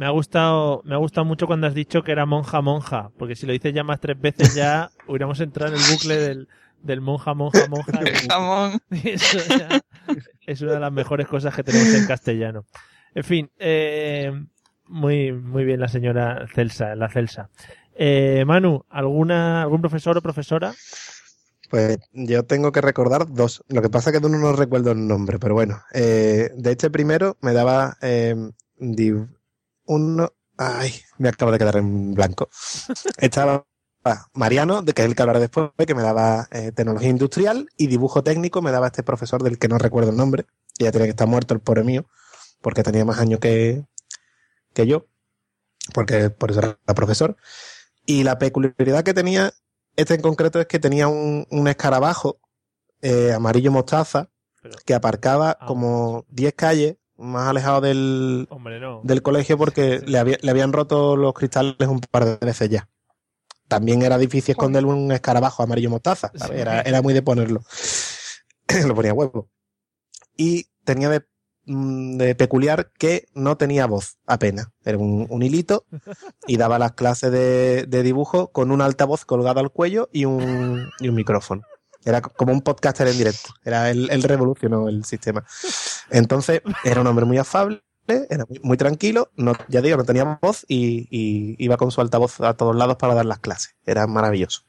S1: Me ha gustado, me ha gustado mucho cuando has dicho que era monja monja, porque si lo dices ya más tres veces ya hubiéramos entrado en el bucle del, del monja monja monja. y-
S3: Jamón.
S1: Eso ya es una de las mejores cosas que tenemos en castellano. En fin, eh, muy, muy bien la señora Celsa, la Celsa. Eh, Manu, ¿alguna, ¿algún profesor o profesora?
S2: Pues yo tengo que recordar dos. Lo que pasa es que uno no recuerdo el nombre, pero bueno. Eh, de este primero me daba eh, div- uno. Ay, me acabo de quedar en blanco. Estaba Mariano, de que es el que hablaré después, que me daba eh, tecnología industrial y dibujo técnico me daba este profesor del que no recuerdo el nombre, que ya tenía que estar muerto el pobre mío, porque tenía más años que, que yo, porque por eso era profesor. Y la peculiaridad que tenía este en concreto es que tenía un, un escarabajo eh, amarillo mostaza que aparcaba como 10 calles más alejado del,
S1: Hombre, no.
S2: del colegio porque le, había- le habían roto los cristales un par de veces ya. También era difícil esconder un escarabajo amarillo mostaza. Era, era muy de ponerlo. Lo ponía huevo. Y tenía de, mm, de peculiar que no tenía voz apenas. Era un, un hilito y daba las clases de, de dibujo con un altavoz colgado al cuello y un, y un micrófono. Era co- como un podcaster en directo. Era él, él revolucionó el sistema. Entonces, era un hombre muy afable, era muy, muy tranquilo, no, ya digo, no tenía voz y, y iba con su altavoz a todos lados para dar las clases. Era maravilloso.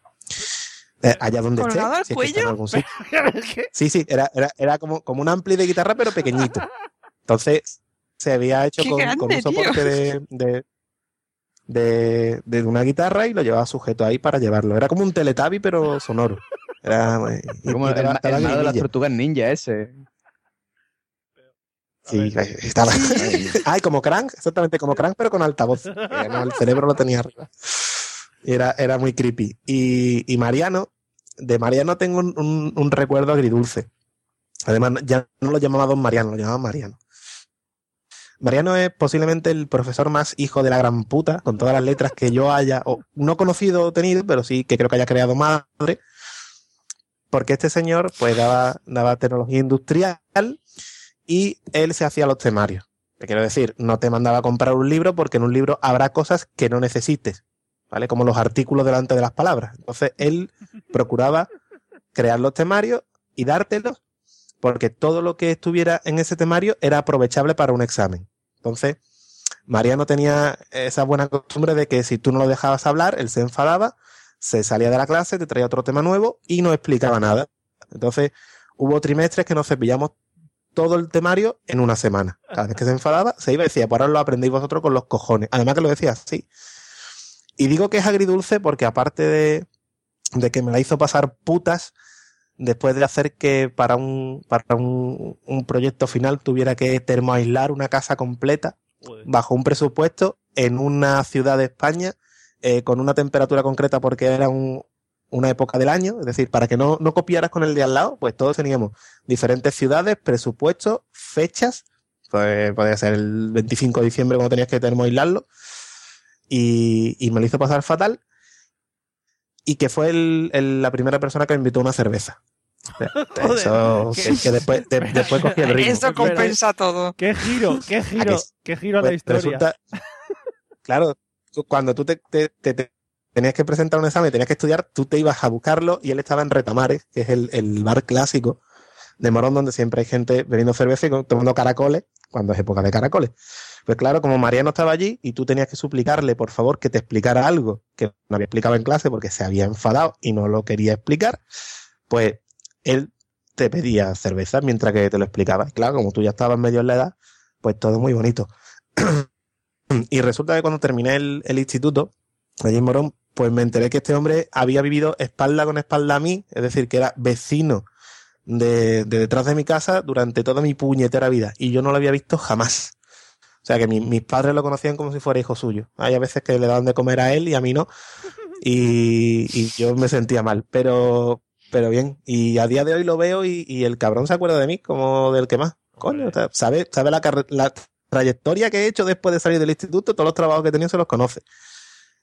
S2: Eh, allá donde esté,
S3: ¿Colgado al
S2: si es que está en
S3: cuello?
S2: algún sitio. Sí, sí, era, era, era como, como un ampli de guitarra, pero pequeñito. Entonces, se había hecho
S3: ¡Qué
S2: con,
S3: grande,
S2: con un soporte de, de, de, de una guitarra y lo llevaba sujeto ahí para llevarlo. Era como un teletabi, pero sonoro. Era y-
S4: Como
S2: y
S4: el, el malo de las tortugas ninja ese.
S2: Sí, estaba. Ay, como Crank, exactamente como Crank, pero con altavoz. Eh, no, el cerebro lo tenía arriba. Y Era, era muy creepy. Y, y Mariano, de Mariano tengo un, un- un recuerdo agridulce. Además, ya no lo llamaba Don Mariano, lo llamaba Mariano. Mariano es posiblemente el profesor más hijo de la gran puta, con todas las letras que yo haya, o no conocido o tenido, pero sí que creo que haya creado madre. Porque este señor, pues, daba, daba tecnología industrial y él se hacía los temarios. Te quiero decir, no te mandaba a comprar un libro porque en un libro habrá cosas que no necesites, ¿vale? Como los artículos delante de las palabras. Entonces, él procuraba crear los temarios y dártelos porque todo lo que estuviera en ese temario era aprovechable para un examen. Entonces, Mariano tenía esa buena costumbre de que si tú no lo dejabas hablar, él se enfadaba, se salía de la clase, te traía otro tema nuevo y no explicaba nada. Entonces, hubo trimestres que nos cepillamos todo el temario en una semana. Cada vez que se enfadaba, se iba y decía, pues ahora lo aprendéis vosotros con los cojones. Además que lo decía así. Y digo que es agridulce porque aparte de, de que me la hizo pasar putas, después de hacer que para un, para un, un proyecto final tuviera que termoaislar una casa completa
S1: Joder.
S2: bajo un presupuesto en una ciudad de España eh, con una temperatura concreta porque era un- una época del año, es decir, para que no, no copiaras con el de al lado, pues todos teníamos diferentes ciudades, presupuestos, fechas, pues podía ser el 25 de diciembre cuando tenías que termoaislarlo, y, y me lo hizo pasar fatal, y que fue el- el- la primera persona que me invitó a una cerveza.
S1: Joder.
S2: Eso, que, que después, de- después cogí el ritmo.
S3: Eso compensa todo.
S1: ¡Qué giro! ¡Qué giro!
S2: que-
S1: ¡Qué giro a la
S2: Pues
S1: historia!
S2: resulta- claro, cuando tú te, te- te- te tenías que presentar un examen, tenías que estudiar, tú te ibas a buscarlo y él estaba en Retamares, que es el, el bar clásico de Morón, donde siempre hay gente bebiendo cerveza y tomando caracoles, cuando es época de caracoles. Pues claro, como Mariano estaba allí y tú tenías que suplicarle, por favor, que te explicara algo que no había explicado en clase porque se había enfadado y no lo quería explicar, pues él te pedía cerveza mientras que te lo explicaba. Y claro, como tú ya estabas medio en la edad, pues todo muy bonito. y resulta que cuando terminé el, el instituto, allí en Morón, pues me enteré que este hombre había vivido espalda con espalda a mí, es decir, que era vecino de, de detrás de mi casa durante toda mi puñetera vida. Y yo no lo había visto jamás. O sea que mi- mis padres lo conocían como si fuera hijo suyo. Hay a veces que le daban de comer a él y a mí no. Y, y yo me sentía mal. Pero, pero bien. Y a día de hoy lo veo y, y el cabrón se acuerda de mí como del que más. Coño, sabe, sabe la, la trayectoria que he hecho después de salir del instituto, todos los trabajos que he tenido se los conoce.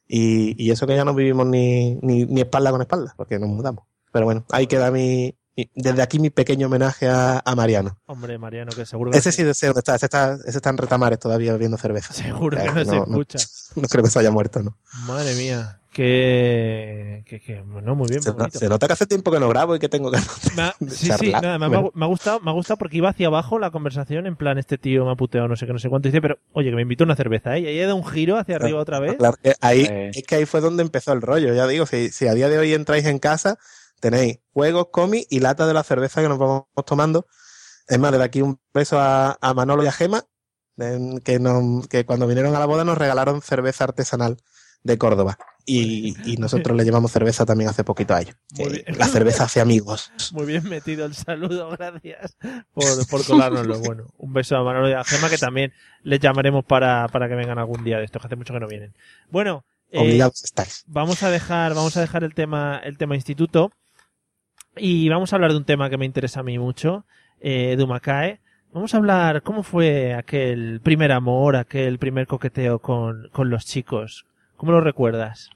S2: Y, y eso que ya no vivimos ni, ni, ni espalda con espalda, porque nos mudamos. Pero bueno, ahí queda mi, mi- desde aquí mi pequeño homenaje a, a Mariano.
S1: Hombre, Mariano, que seguro que
S2: Ese sí sé dónde está, ese está, ese está en retamares todavía bebiendo cerveza.
S1: Seguro que
S2: O sea,
S1: no se escucha.
S2: No, creo que se haya muerto, ¿no?
S1: Madre mía, que, que, que no, muy bien,
S2: Se, se nota que hace tiempo que no grabo y que tengo ganas
S1: Me ha-
S2: de
S1: sí, sí, nada, me, ha-
S2: Bueno.
S1: me ha gustado, me ha gustado porque iba hacia abajo la conversación, en plan, este tío me ha puteado no sé qué, no sé cuánto, y dice, pero, oye, que me invitó una cerveza, ¿eh? Y ahí he dado un giro hacia arriba otra vez.
S2: Claro, que ahí,
S4: Eh.
S2: es que ahí fue donde empezó el rollo. Ya digo, si, si a día de hoy entráis en casa, tenéis juegos, cómics y latas de la cerveza que nos vamos tomando. Es más, desde aquí un beso a, a Manolo y a Gema, em, que, nos- que cuando vinieron a la boda nos regalaron cerveza artesanal de Córdoba. Y, y nosotros le llevamos cerveza también hace poquito a ellos.
S1: Bien.
S2: La cerveza hace amigos.
S1: Muy bien metido el saludo, gracias por, por colárnoslo. Bueno, un beso a Manolo y a Gema, que también les llamaremos para, para que vengan algún día de estos, que hace mucho que no vienen. Bueno, eh,
S2: Obligados estáis.
S1: vamos a dejar, vamos a dejar el tema, el tema instituto y vamos a hablar de un tema que me interesa a mí mucho, eh, de Humacae. Vamos a hablar cómo fue aquel primer amor, aquel primer coqueteo con, con los chicos. ¿Cómo lo recuerdas?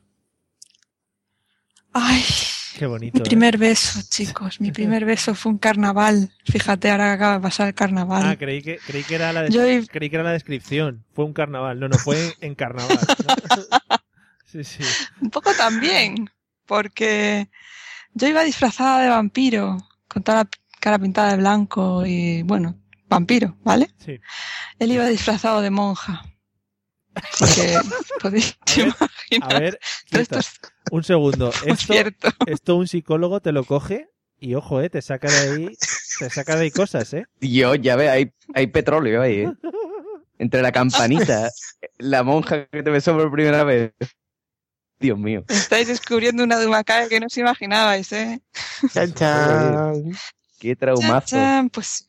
S3: Ay,
S1: Qué bonito.
S3: mi
S1: ¿eh?
S3: primer beso, chicos. Mi primer beso fue un carnaval. Fíjate, ahora que acaba de pasar el carnaval.
S1: Ah, creí que, creí que era la des-
S3: Yo i-
S1: creí que era la descripción. Fue un carnaval. No, no, fue en carnaval. ¿no? Sí, sí.
S3: Un poco también, porque yo iba disfrazada de vampiro, con toda la cara pintada de blanco y, bueno, vampiro, ¿vale?
S1: Sí.
S3: Él iba disfrazado de monja. Así que podéis imaginar.
S1: A ver,
S3: esto es
S1: un segundo. Esto,
S3: cierto.
S1: esto un psicólogo te lo coge y ojo, eh, te saca de ahí, te saca de ahí cosas, eh.
S4: Dios, ya ves, hay, hay petróleo ahí, ¿eh? Entre la campanita, la monja que te besó por primera vez. Dios mío.
S3: Estáis descubriendo una Dumacae que no os imaginabais, ¿eh?
S2: Chan, chan.
S4: Qué traumazo.
S3: Chan, Pues.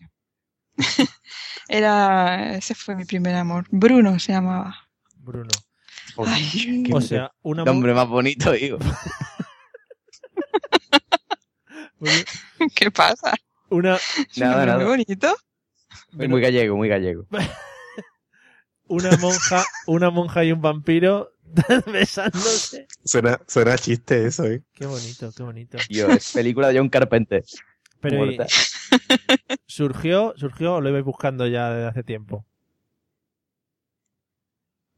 S3: Era, ese fue mi primer amor. Bruno se llamaba.
S1: Bruno.
S3: Ay,
S1: O sea, una
S4: Qué hombre más bonito, digo.
S3: ¿qué pasa?
S1: una,
S3: Es un
S4: Nada, nada.
S3: muy bonito.
S4: Muy, muy gallego, muy gallego.
S1: una monja, una monja y un vampiro besándose.
S2: Suena, suena chiste eso, ¿eh?
S1: Qué bonito, qué bonito.
S4: Dios, película de John Carpenter.
S1: Pero ¿y
S4: Muerta.
S1: surgió, surgió o lo ibais buscando ya desde hace tiempo.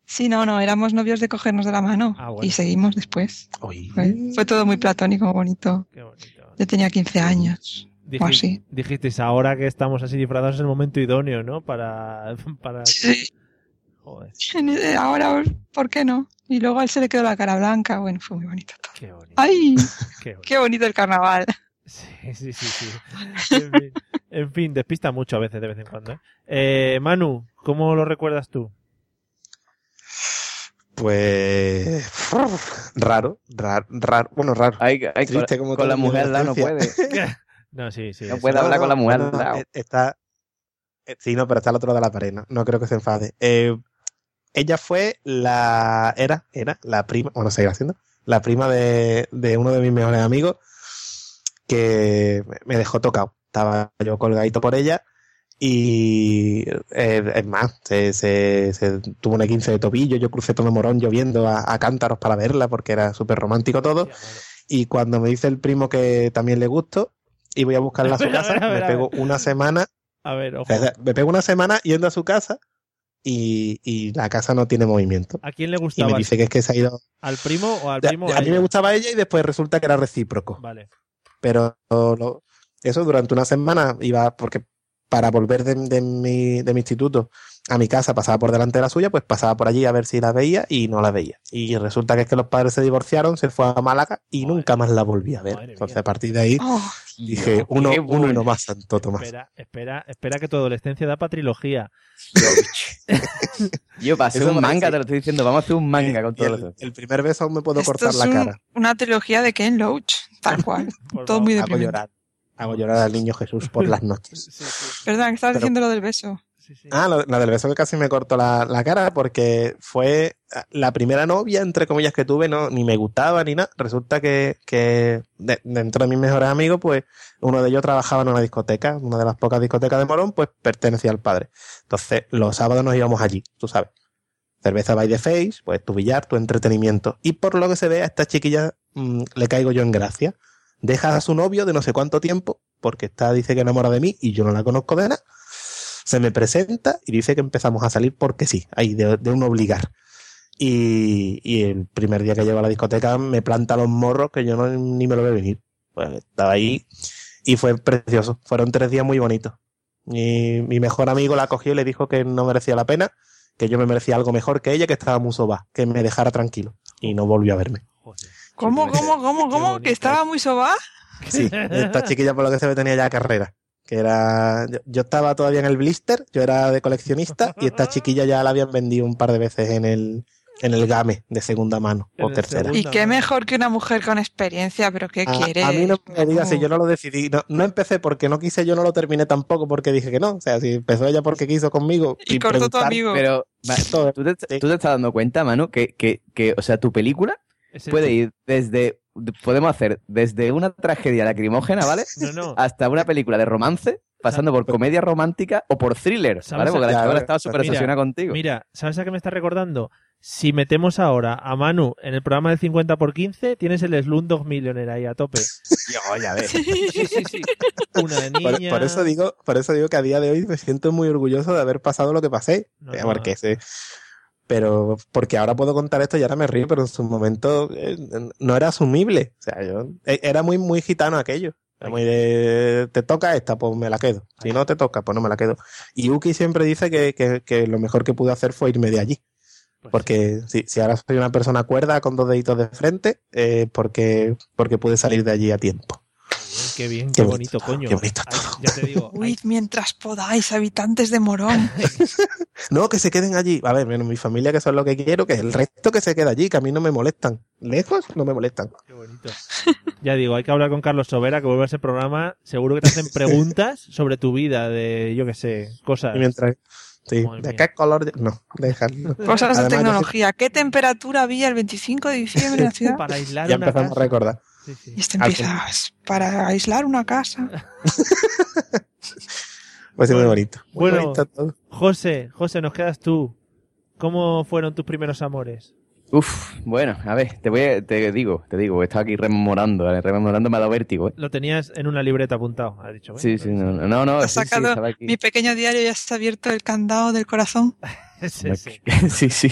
S3: Sí, no, no, éramos novios de cogernos de la mano
S1: Ah, bueno.
S3: y seguimos después. Fue, fue todo muy platónico, bonito.
S1: Qué bonito.
S3: Yo tenía 15 años.
S1: Diji-
S3: O así.
S1: Dijisteis, ahora que estamos así disfrazados es el momento idóneo, ¿no? Para, para...
S3: Sí.
S1: Joder,
S3: Ahora, ¿por qué no? Y luego a él se le quedó la cara blanca. Bueno, fue muy bonito todo.
S1: qué bonito.
S3: ¡Ay!
S1: Qué bonito.
S3: ¡Qué bonito el carnaval!
S1: Sí, sí, sí, sí. En fin, en fin, despista mucho a veces, de vez en cuando. ¿eh? Eh, Manu, ¿cómo lo recuerdas tú?
S2: Pues. Raro, raro, raro. Bueno, raro.
S4: Ay, ay, con,
S2: Triste como
S4: con la mujer la no puede.
S1: No, sí, sí.
S4: No puede hablar con la mujer
S2: no, Está. eh, Sí, no, pero está al otro lado de la pared. No, no creo que se enfade. Eh, ella fue la. Era, era la prima. Bueno, seguirá siendo. La prima de, de uno de mis mejores amigos. Que me- me dejó tocado. Estaba yo colgadito por ella. Y eh, es más, se, se, se tuvo una 15 de tobillo. Yo crucé todo morón lloviendo a, a cántaros para verla porque era súper romántico todo. Y cuando me dice el primo que también le gusto y voy a buscarla a su casa,
S1: ver, a ver,
S2: me pego una semana,
S1: A ver, ojo.
S2: me pego una semana yendo a su casa y, y la casa no tiene movimiento.
S1: ¿A quién le
S2: Y me
S1: gustaba?
S2: dice que es que se ha ido.
S1: ¿Al primo o al primo?
S2: a mí me gustaba ella y después resulta que era recíproco.
S1: Vale.
S2: Pero lo- eso durante una semana iba, porque para volver de, de mi, de mi instituto a mi casa pasaba por delante de la suya, pues pasaba por allí a ver si la veía y no la veía. Y resulta que es que los padres se divorciaron, se fue a Málaga y
S1: Madre
S2: nunca más la volví a ver. Entonces a partir de ahí
S3: Oh,
S2: dije,
S4: Dios,
S2: uno, uno y no más, Santo Tomás.
S1: Espera, espera, espera que tu adolescencia da para trilogía.
S4: Yo
S2: Eso
S4: un manga, te lo estoy diciendo, vamos a hacer un manga con
S2: Y
S4: todo
S2: el,
S4: eso.
S2: el primer beso aún me puedo
S3: esto
S2: cortar
S3: es
S2: la
S3: un-
S2: cara.
S3: una trilogía de Ken Loach, tal cual. Todo
S1: favor.
S3: muy
S2: Hago
S3: deprimente.
S2: llorar. Hago llorar al niño Jesús por las noches.
S1: Sí, sí,
S3: Perdón, que estabas
S2: Pero-
S3: diciendo lo del beso.
S2: Ah, lo- la del beso que casi me cortó la, la cara porque fue la primera novia, entre comillas, que tuve, no, ni me gustaba ni nada. Resulta que, que de- dentro de mis mejores amigos, pues uno de ellos trabajaba en una discoteca, una de las pocas discotecas de Morón, pues pertenecía al padre. Entonces, los sábados nos íbamos allí, tú sabes. Cerveza by the face, pues tu billar, tu entretenimiento. Y por lo que se ve, a esta chiquilla mm, le caigo yo en gracia. Deja a su novio de no sé cuánto tiempo, porque está, dice que enamora de mí y yo no la conozco de nada. Se me presenta y dice que empezamos a salir porque sí, ahí, de, un obligar. Y, y el primer día que llego a la discoteca me planta los morros que yo no, ni me lo veo venir. Pues estaba ahí y fue precioso. Fueron tres días muy bonitos. Y mi mejor amigo la cogió y le dijo que no merecía la pena, que yo me merecía algo mejor que ella, que estaba muy soba, que me dejara tranquilo. Y no volvió a verme.
S3: ¿Cómo, cómo, cómo, cómo? ¿Que estaba muy sobá?
S2: Sí, esta chiquilla por lo que se ve tenía ya carrera. Que era. Yo, yo estaba todavía en el blister, yo era de coleccionista, y esta chiquilla ya la habían vendido un par de veces en el, en el game de segunda mano o tercera.
S3: Y qué mejor que una mujer con experiencia, pero ¿qué
S2: A,
S3: quiere?
S2: a mí no me digas si yo no lo decidí. No, no empecé porque no quise, yo no lo terminé tampoco porque dije que no. O sea, si empezó ella porque quiso conmigo.
S3: Y cortó tu amigo.
S4: Pero, ¿tú, te, tú te estás dando cuenta, Manu, que, que, que, o sea, tu película
S1: Ese
S4: puede ir desde, podemos hacer desde una tragedia lacrimógena, ¿vale?
S1: No, no.
S4: Hasta una película de romance, pasando por comedia romántica o por thriller, ¿vale?
S1: ¿Sabes
S4: Porque
S1: a-
S4: la chavala
S1: Ya,
S4: estaba súper obsesionada contigo.
S1: Mira, ¿sabes a qué me está recordando? Si metemos ahora a Manu en el programa del 50 por 15, tienes el Slumdog Millionaire ahí a tope.
S4: Yo, ya ves.
S1: Sí, sí, sí. Una de
S2: Por,
S1: niña.
S2: por eso digo, por eso digo que a día de hoy me siento muy orgulloso de haber pasado lo que pasé. Eh,
S1: no.
S2: porque sé- pero porque ahora puedo contar esto y ahora me río, pero en su momento eh, no era asumible. O sea, yo eh, era muy, muy gitano aquello. Era muy de, te toca esta, pues me la quedo. Si no te toca, pues no me la quedo. Y Uki siempre dice que, que, que lo mejor que pude hacer fue irme de allí. Porque si, si ahora soy una persona cuerda con dos deditos de frente, eh, porque, porque pude salir de allí a tiempo.
S1: Qué bien,
S2: Qué
S1: qué bonito,
S2: bonito,
S1: coño.
S2: qué bonito
S1: Ay, ya te digo.
S3: Huid mientras podáis, habitantes de Morón.
S2: No, que se queden allí. A ver, menos mi familia, que son lo que quiero, que el resto que se queda allí, que a mí no me molestan. Lejos no me molestan.
S1: Ya digo, hay que hablar con Carlos Sobera, que vuelve a ese programa. Seguro que te hacen preguntas sobre tu vida, de, yo qué sé, cosas.
S2: Y mientras. Sí,
S1: Madre
S2: ¿de
S1: mía.
S2: qué color? No, déjalo.
S3: Cosas de
S2: yo
S3: tecnología. ¿Qué temperatura había el 25 de diciembre en la ciudad?
S1: Para aislar
S2: Ya
S1: una
S2: empezamos
S1: casa.
S2: a recordar.
S3: Y este empieza para aislar una casa.
S2: Sí, muy bonito. Muy
S1: Bueno,
S2: bonito todo.
S1: José, José, nos quedas tú. ¿Cómo fueron tus primeros amores?
S4: Uf, bueno, a ver, te voy a- te digo, te digo, estaba aquí rememorando, rememorando me ha dado vértigo, ¿eh?
S1: Lo tenías en una libreta apuntado, has dicho.
S4: Sí, sí, no, no, no, no, sí,
S3: sacado
S4: aquí.
S3: mi pequeño diario y has abierto el candado del corazón.
S4: sí, sí,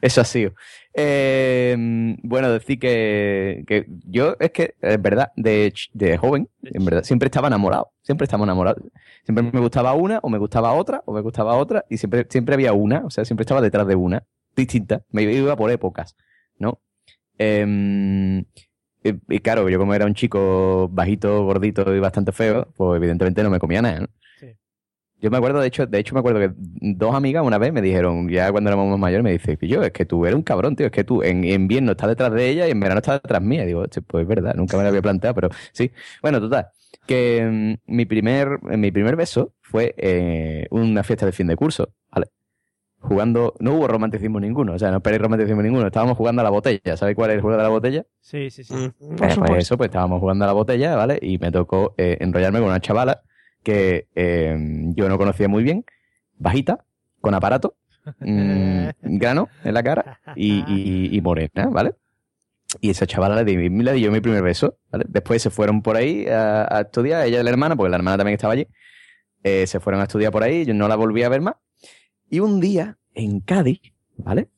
S4: eso ha sido. Eh, bueno, decir que, que yo es que, es verdad, de, de joven, en verdad, siempre estaba enamorado, siempre estaba enamorado. Siempre me gustaba una, o me gustaba otra, o me gustaba otra, y siempre, siempre había una, o sea, siempre estaba detrás de una, distinta. Me iba por épocas, ¿no? Em, y, y claro, yo como era un chico bajito, gordito y bastante feo, pues evidentemente no me comía nada, ¿no? Yo me acuerdo, de hecho, de hecho me acuerdo que dos amigas una vez me dijeron, ya cuando éramos más mayores, me dice, yo, es que tú eres un cabrón, tío, es que tú en en invierno estás detrás de ella y en verano estás detrás mía. Y digo, "Hostia, pues es verdad, nunca me lo había planteado, pero sí. Bueno, total, que mm, mi primer, mi primer beso fue eh, una fiesta de fin de curso, ¿vale? Jugando, no hubo romanticismo ninguno, o sea, no esperéis romanticismo ninguno, estábamos jugando a la botella, ¿sabéis cuál es el juego de la botella?
S1: Sí, sí, sí.
S4: Eh, pues eso, pues estábamos jugando a la botella, ¿vale? Y me tocó eh, enrollarme con una chavala que eh, yo no conocía muy bien, bajita, con aparato, mm, grano en la cara y, y- y morena, ¿vale? Y esa chavala le di, le di yo mi primer beso, ¿vale? Después se fueron por ahí a, a estudiar, ella y la hermana, porque la hermana también estaba allí, eh, se fueron a estudiar por ahí, yo no la volví a ver más. Y un día, en Cádiz, ¿vale?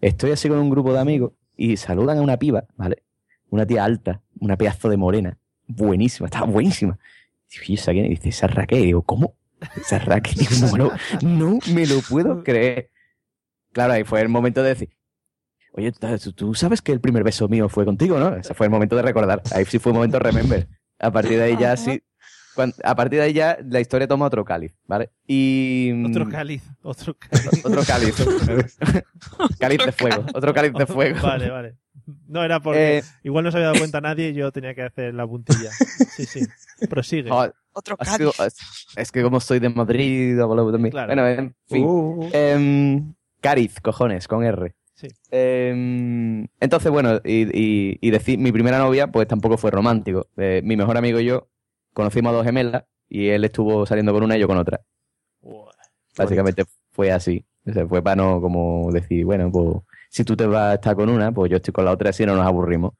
S4: Estoy así con un grupo de amigos y saludan a una piba, ¿vale? Una tía alta, una pedazo de morena, buenísima, estaba buenísima. Digo, ¿y esa quién? Y dice, esa es Raquel. Y digo, ¿cómo? Esa es Raquel. Digo, no, me lo- no me lo puedo creer. Claro, ahí fue el momento de decir, oye, ¿tú, tú sabes que el primer beso mío fue contigo, ¿no? Ese fue el momento de recordar. Ahí sí fue un momento de remember. A partir de ahí ya sí. a partir de ahí ya la historia toma otro cáliz, ¿vale? Y.
S1: Otro cáliz, otro cáliz.
S4: Otro cáliz. cáliz de fuego. Otro cáliz de fuego.
S1: Vale, vale. No era porque
S4: Eh,
S1: igual no se había dado cuenta nadie y yo tenía que hacer la puntilla. Sí, sí. Prosigue.
S4: Joder,
S3: Otro
S4: Es que, es- es que como soy de Madrid, hablo también.
S1: Claro.
S4: Bueno, en fin.
S2: Uh,
S4: Em, Cáriz, cojones, con R.
S1: Sí.
S4: Em, entonces, bueno, y, y, y decir, mi primera novia, pues tampoco fue romántico. Eh, mi mejor amigo y yo conocimos a dos gemelas y él estuvo saliendo con una y yo con otra. Básicamente fue así. O sea, fue para no como decir, bueno, pues si tú te vas a estar con una, pues yo estoy con la otra, así no nos aburrimos.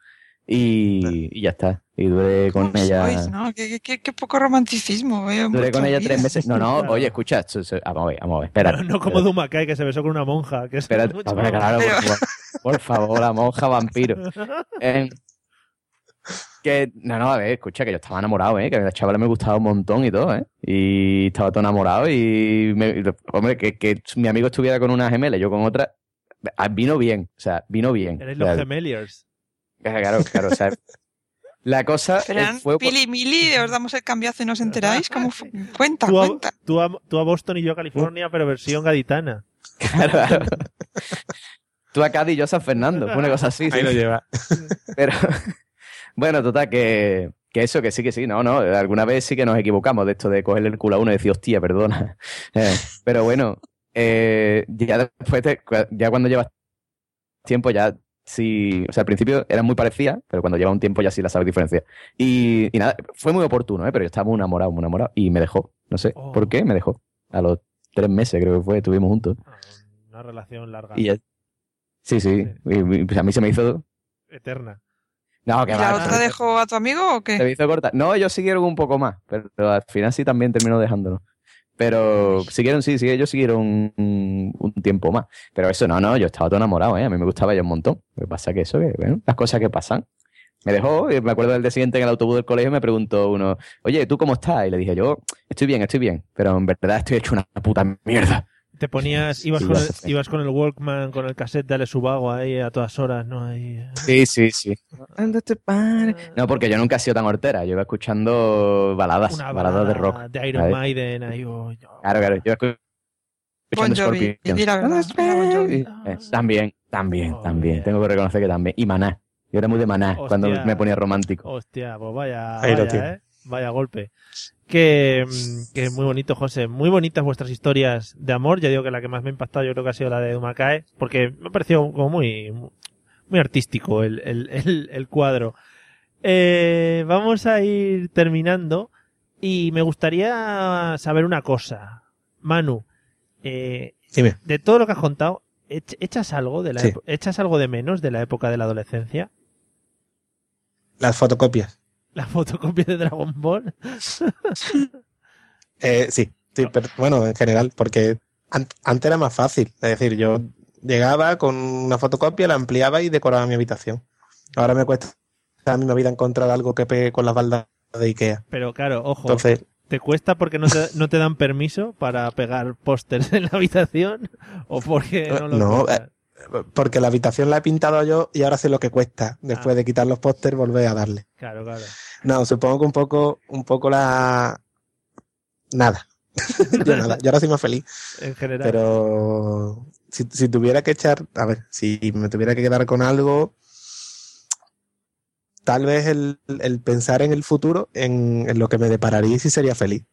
S4: Y, y ya está. Y duré con
S3: ¿Cómo
S4: ella.
S3: sois, no? Qué, qué- qué- qué poco romanticismo. eh,
S4: Duré con ella
S3: vida.
S4: tres meses. No, no, oye, escucha. Vamos a ver, vamos a ver. Espera.
S1: No, no como Dumakai, que se besó con una monja. Que es
S4: Espérate,
S1: mucho
S4: hombre,
S1: más-
S4: claro, por, favor, por favor, la monja vampiro. Eh, que, no, no, a ver, escucha, que yo estaba enamorado, ¿eh? Que a la chavala me gustaba un montón y todo, ¿eh? Y estaba todo enamorado y, me- hombre, que, que mi amigo estuviera con una gemela y yo con otra, vino bien, o sea, vino bien.
S1: Eres los gemeliers.
S4: Claro, claro, o sea, la cosa
S3: Pero
S4: eh, fue...
S3: Pili Mili, os damos el cambiazo y no os enteráis. ¿Cómo fue? Cuenta,
S1: Tú a,
S3: cuenta.
S1: tú, a, tú a Boston y yo a California, pero versión gaditana.
S4: Claro, claro. Tú a Cádiz y yo a San Fernando, una cosa así.
S2: ahí
S4: sí.
S2: lo lleva.
S4: Pero, bueno, total, que, que eso, que sí, que sí, no, no, alguna vez sí que nos equivocamos de esto de cogerle el culo a uno y decir, hostia, perdona. Eh, pero bueno, eh, ya después, de- ya cuando llevas tiempo, ya sí, o sea, al principio eran muy parecidas, pero cuando lleva un tiempo ya sí la sabes diferenciar. Y, y nada, fue muy oportuno, ¿eh? pero yo estaba muy enamorado, muy enamorado, y me dejó, no sé
S1: Oh.
S4: por qué, me dejó. A los tres meses creo que fue, estuvimos juntos.
S1: Ah, Una relación larga.
S4: Y ya- sí, sí, y- y, pues a mí se me hizo...
S1: Eterna.
S4: No,
S3: ¿Y
S4: que
S3: la otra dejó a tu amigo o
S4: Se
S3: qué?
S4: me hizo corta. No, ellos siguieron un poco más, pero al final sí también terminó dejándolo. Pero siguieron, sí, sí, ellos siguieron un, un tiempo más. Pero eso no, no, yo estaba todo enamorado, ¿eh? A mí me gustaba ella un montón. Lo que pasa que eso, que, bueno, las cosas que pasan. Me dejó, y me acuerdo del día siguiente en el autobús del colegio me preguntó uno, oye, ¿tú cómo estás? Y le dije yo, estoy bien, estoy bien, pero en verdad estoy hecho una puta mierda.
S1: Te ponías, ibas,
S4: Sí,
S1: con el, ibas con el Walkman, con el cassette de Ale Subago ahí a todas horas, ¿no? Ahí, eh.
S4: Sí, sí, sí. No, porque yo nunca he sido tan hortera. Yo iba escuchando baladas,
S1: Una
S4: baladas de rock.
S1: De Iron
S4: ¿sabes?
S1: Maiden, ahí, oh.
S4: Claro, claro. Yo
S3: Bon
S4: escuchando
S3: Jovi, la Bon Jovi.
S4: Eh, también, también,
S1: Oh,
S4: también.
S1: yeah.
S4: Tengo que reconocer que también. Y Maná. Yo era muy de Maná
S1: Hostia.
S4: cuando me ponía romántico.
S1: Hostia, pues vaya,
S2: Ahí
S1: vaya. ¿eh? Vaya golpe. Que, mm, que muy bonito, José. Muy bonitas vuestras historias de amor. Ya digo que la que más me ha impactado yo creo que ha sido la de Dumakae, porque me ha parecido como muy, muy artístico el, el, el, el cuadro. Eh, vamos a ir terminando y me gustaría saber una cosa. Manu, eh,
S2: Dime.
S1: de todo lo que has contado, ¿ech- ¿echas algo de la
S2: Sí.
S1: echas algo de menos de la época de la adolescencia?
S2: Las fotocopias.
S1: ¿La fotocopia de Dragon Ball?
S2: Eh, sí, sí, pero bueno, en general, porque an- antes era más fácil. Es decir, yo llegaba con una fotocopia, la ampliaba y decoraba mi habitación. Ahora me cuesta la misma vida encontrar algo que pegue con las baldas de Ikea.
S1: Pero claro, ojo,
S2: Entonces,
S1: ¿te cuesta porque no te, no te dan permiso para pegar pósters en la habitación? ¿O porque no lo
S2: No? Porque la habitación la he pintado yo y ahora sé lo que cuesta. Después
S1: Ah.
S2: de quitar los pósters, volver a darle.
S1: Claro, claro.
S2: No, supongo que un poco, un poco la... Nada. yo nada. Yo ahora soy más feliz.
S1: En general.
S2: Pero si, si tuviera que echar, a ver, si me tuviera que quedar con algo, tal vez el, el pensar en el futuro, en, en lo que me depararía y si sería feliz.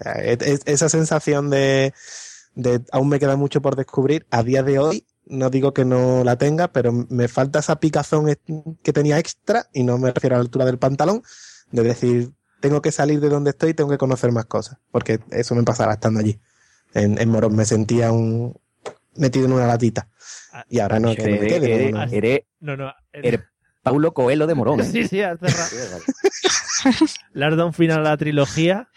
S2: O sea, es- es- esa sensación de, de aún me queda mucho por descubrir a día de hoy. No digo que no la tenga, pero me falta esa picazón que tenía extra, y no me refiero a la altura del pantalón, de decir, tengo que salir de donde estoy y tengo que conocer más cosas, porque eso me pasaba estando allí. En, en Morón me sentía un metido en una latita.
S1: Ah,
S2: Y ahora no, que no me quede.
S4: eres-
S2: no, no.
S4: eres-
S1: No, no.
S4: eres Paulo Coelho de Morón. ¿eh?
S1: Sí, sí, has cerrado. Le has dado un final a la trilogía.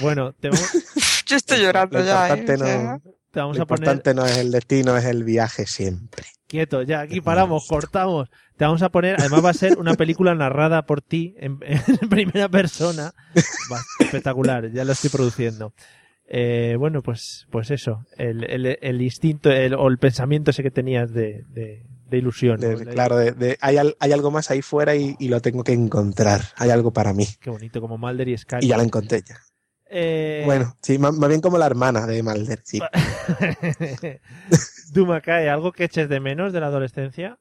S1: Bueno, te vamos,
S3: Yo estoy llorando
S2: Lo
S3: ya, ¿eh?
S2: no-
S1: te vamos
S2: lo
S1: a poner
S2: importante no es el destino, es el viaje siempre.
S1: quieto. Ya, aquí paramos, cortamos. Te vamos a poner, además va a ser una película narrada por ti en, en primera persona. Va, espectacular, ya lo estoy produciendo. Eh, bueno, pues, pues eso, el, el, el instinto el- o el pensamiento ese que tenías de, de, de ilusión.
S2: De- claro, hay, al- hay algo más ahí fuera y, y lo tengo que encontrar. Hay algo para mí.
S1: Qué bonito, como Mulder y Scully.
S2: Y ya la encontré ya.
S1: Eh,
S2: Bueno, sí, más, más bien como la hermana de Malder, sí.
S1: Dumakae, ¿algo que eches de menos de la adolescencia?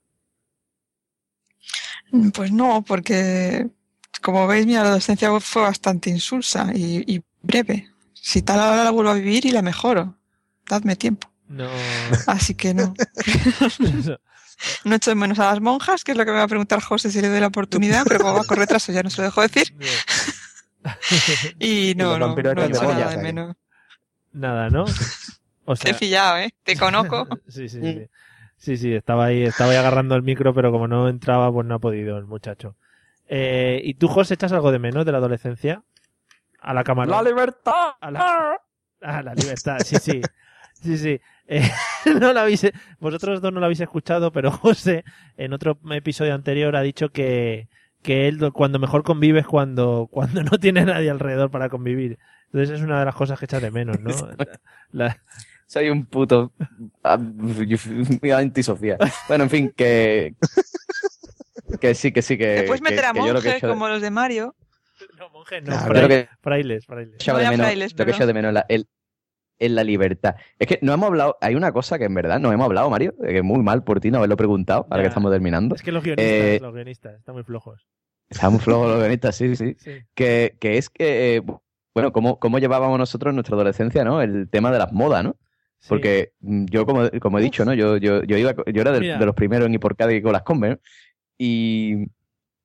S3: Pues no, porque como veis, mi adolescencia fue bastante insulsa y, y breve. Si tal ahora la vuelvo a vivir y la mejoro. Dadme tiempo.
S1: No.
S3: Así que no. No echo de menos a las monjas, que es lo que me va a preguntar José si le doy la oportunidad, pero como va con retraso ya no se lo dejo decir. y no, no, no
S2: eran
S3: echo
S2: de
S3: nada de menos.
S1: Nada, ¿no? O
S3: Te he pillado, ¿eh? Te conozco.
S1: sí, sí, sí. Sí, sí, estaba ahí, estaba ahí agarrando el micro, pero como no entraba, pues no ha podido el muchacho. Eh, ¿Y tú, José, echas algo de menos de la adolescencia? A la cámara.
S2: ¡La libertad!
S1: A la, a la libertad, sí, sí. Sí, sí. Eh, no la habéis, vosotros dos no lo habéis escuchado, pero José, en otro episodio anterior, ha dicho que, que él cuando mejor convive es cuando, cuando no tiene nadie alrededor para convivir. Entonces es una de las cosas que echa de menos, ¿no? La-
S4: Soy un puto ah, muy antisocial. Bueno, en fin, que que sí, que sí, que
S3: Te puedes
S4: que-
S3: meter a
S4: que yo lo que
S3: monjes como los de Mario.
S1: No, monjes, no,
S2: Claro.
S4: Yo lo que
S1: frailes, frailes.
S4: echaba de menos,
S3: frailes,
S4: lo que echo de menos la, el- es la libertad. Es que no hemos hablado, hay una cosa que en verdad no hemos hablado, Mario, que es muy mal por ti no haberlo preguntado, ahora
S1: Ya.
S4: que estamos terminando.
S1: Es que los guionistas,
S4: Eh,
S1: los guionistas, están muy flojos.
S4: Estamos flojos los guionistas, sí, sí.
S1: Sí.
S4: Que, que es que, eh, bueno, cómo, cómo llevábamos nosotros en nuestra adolescencia, ¿no? El tema de las modas, ¿no?
S1: Sí.
S4: Porque mm, yo, como, como he dicho, ¿no? Yo, yo, yo, iba, yo era de, los primeros en ir por Cádiz con las Converse, ¿no? Y,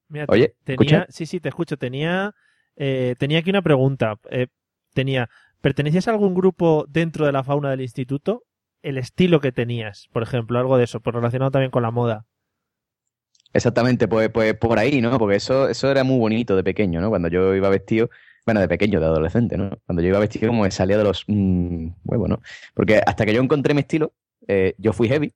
S1: Mira,
S4: oye,
S1: tenía,
S4: ¿escucha?
S1: sí, sí, te escucho. Tenía, eh, tenía aquí una pregunta. Eh, tenía, ¿pertenecías a algún grupo dentro de la fauna del instituto? El estilo que tenías, por ejemplo, algo de eso, pues relacionado también con la moda.
S4: Exactamente, pues, pues por ahí, ¿no? Porque eso, eso era muy bonito de pequeño, ¿no? Cuando yo iba vestido, bueno, de pequeño, de adolescente, ¿no? Cuando yo iba vestido como me salía de los mm, huevos, ¿no? Porque hasta que yo encontré mi estilo, eh, yo fui heavy.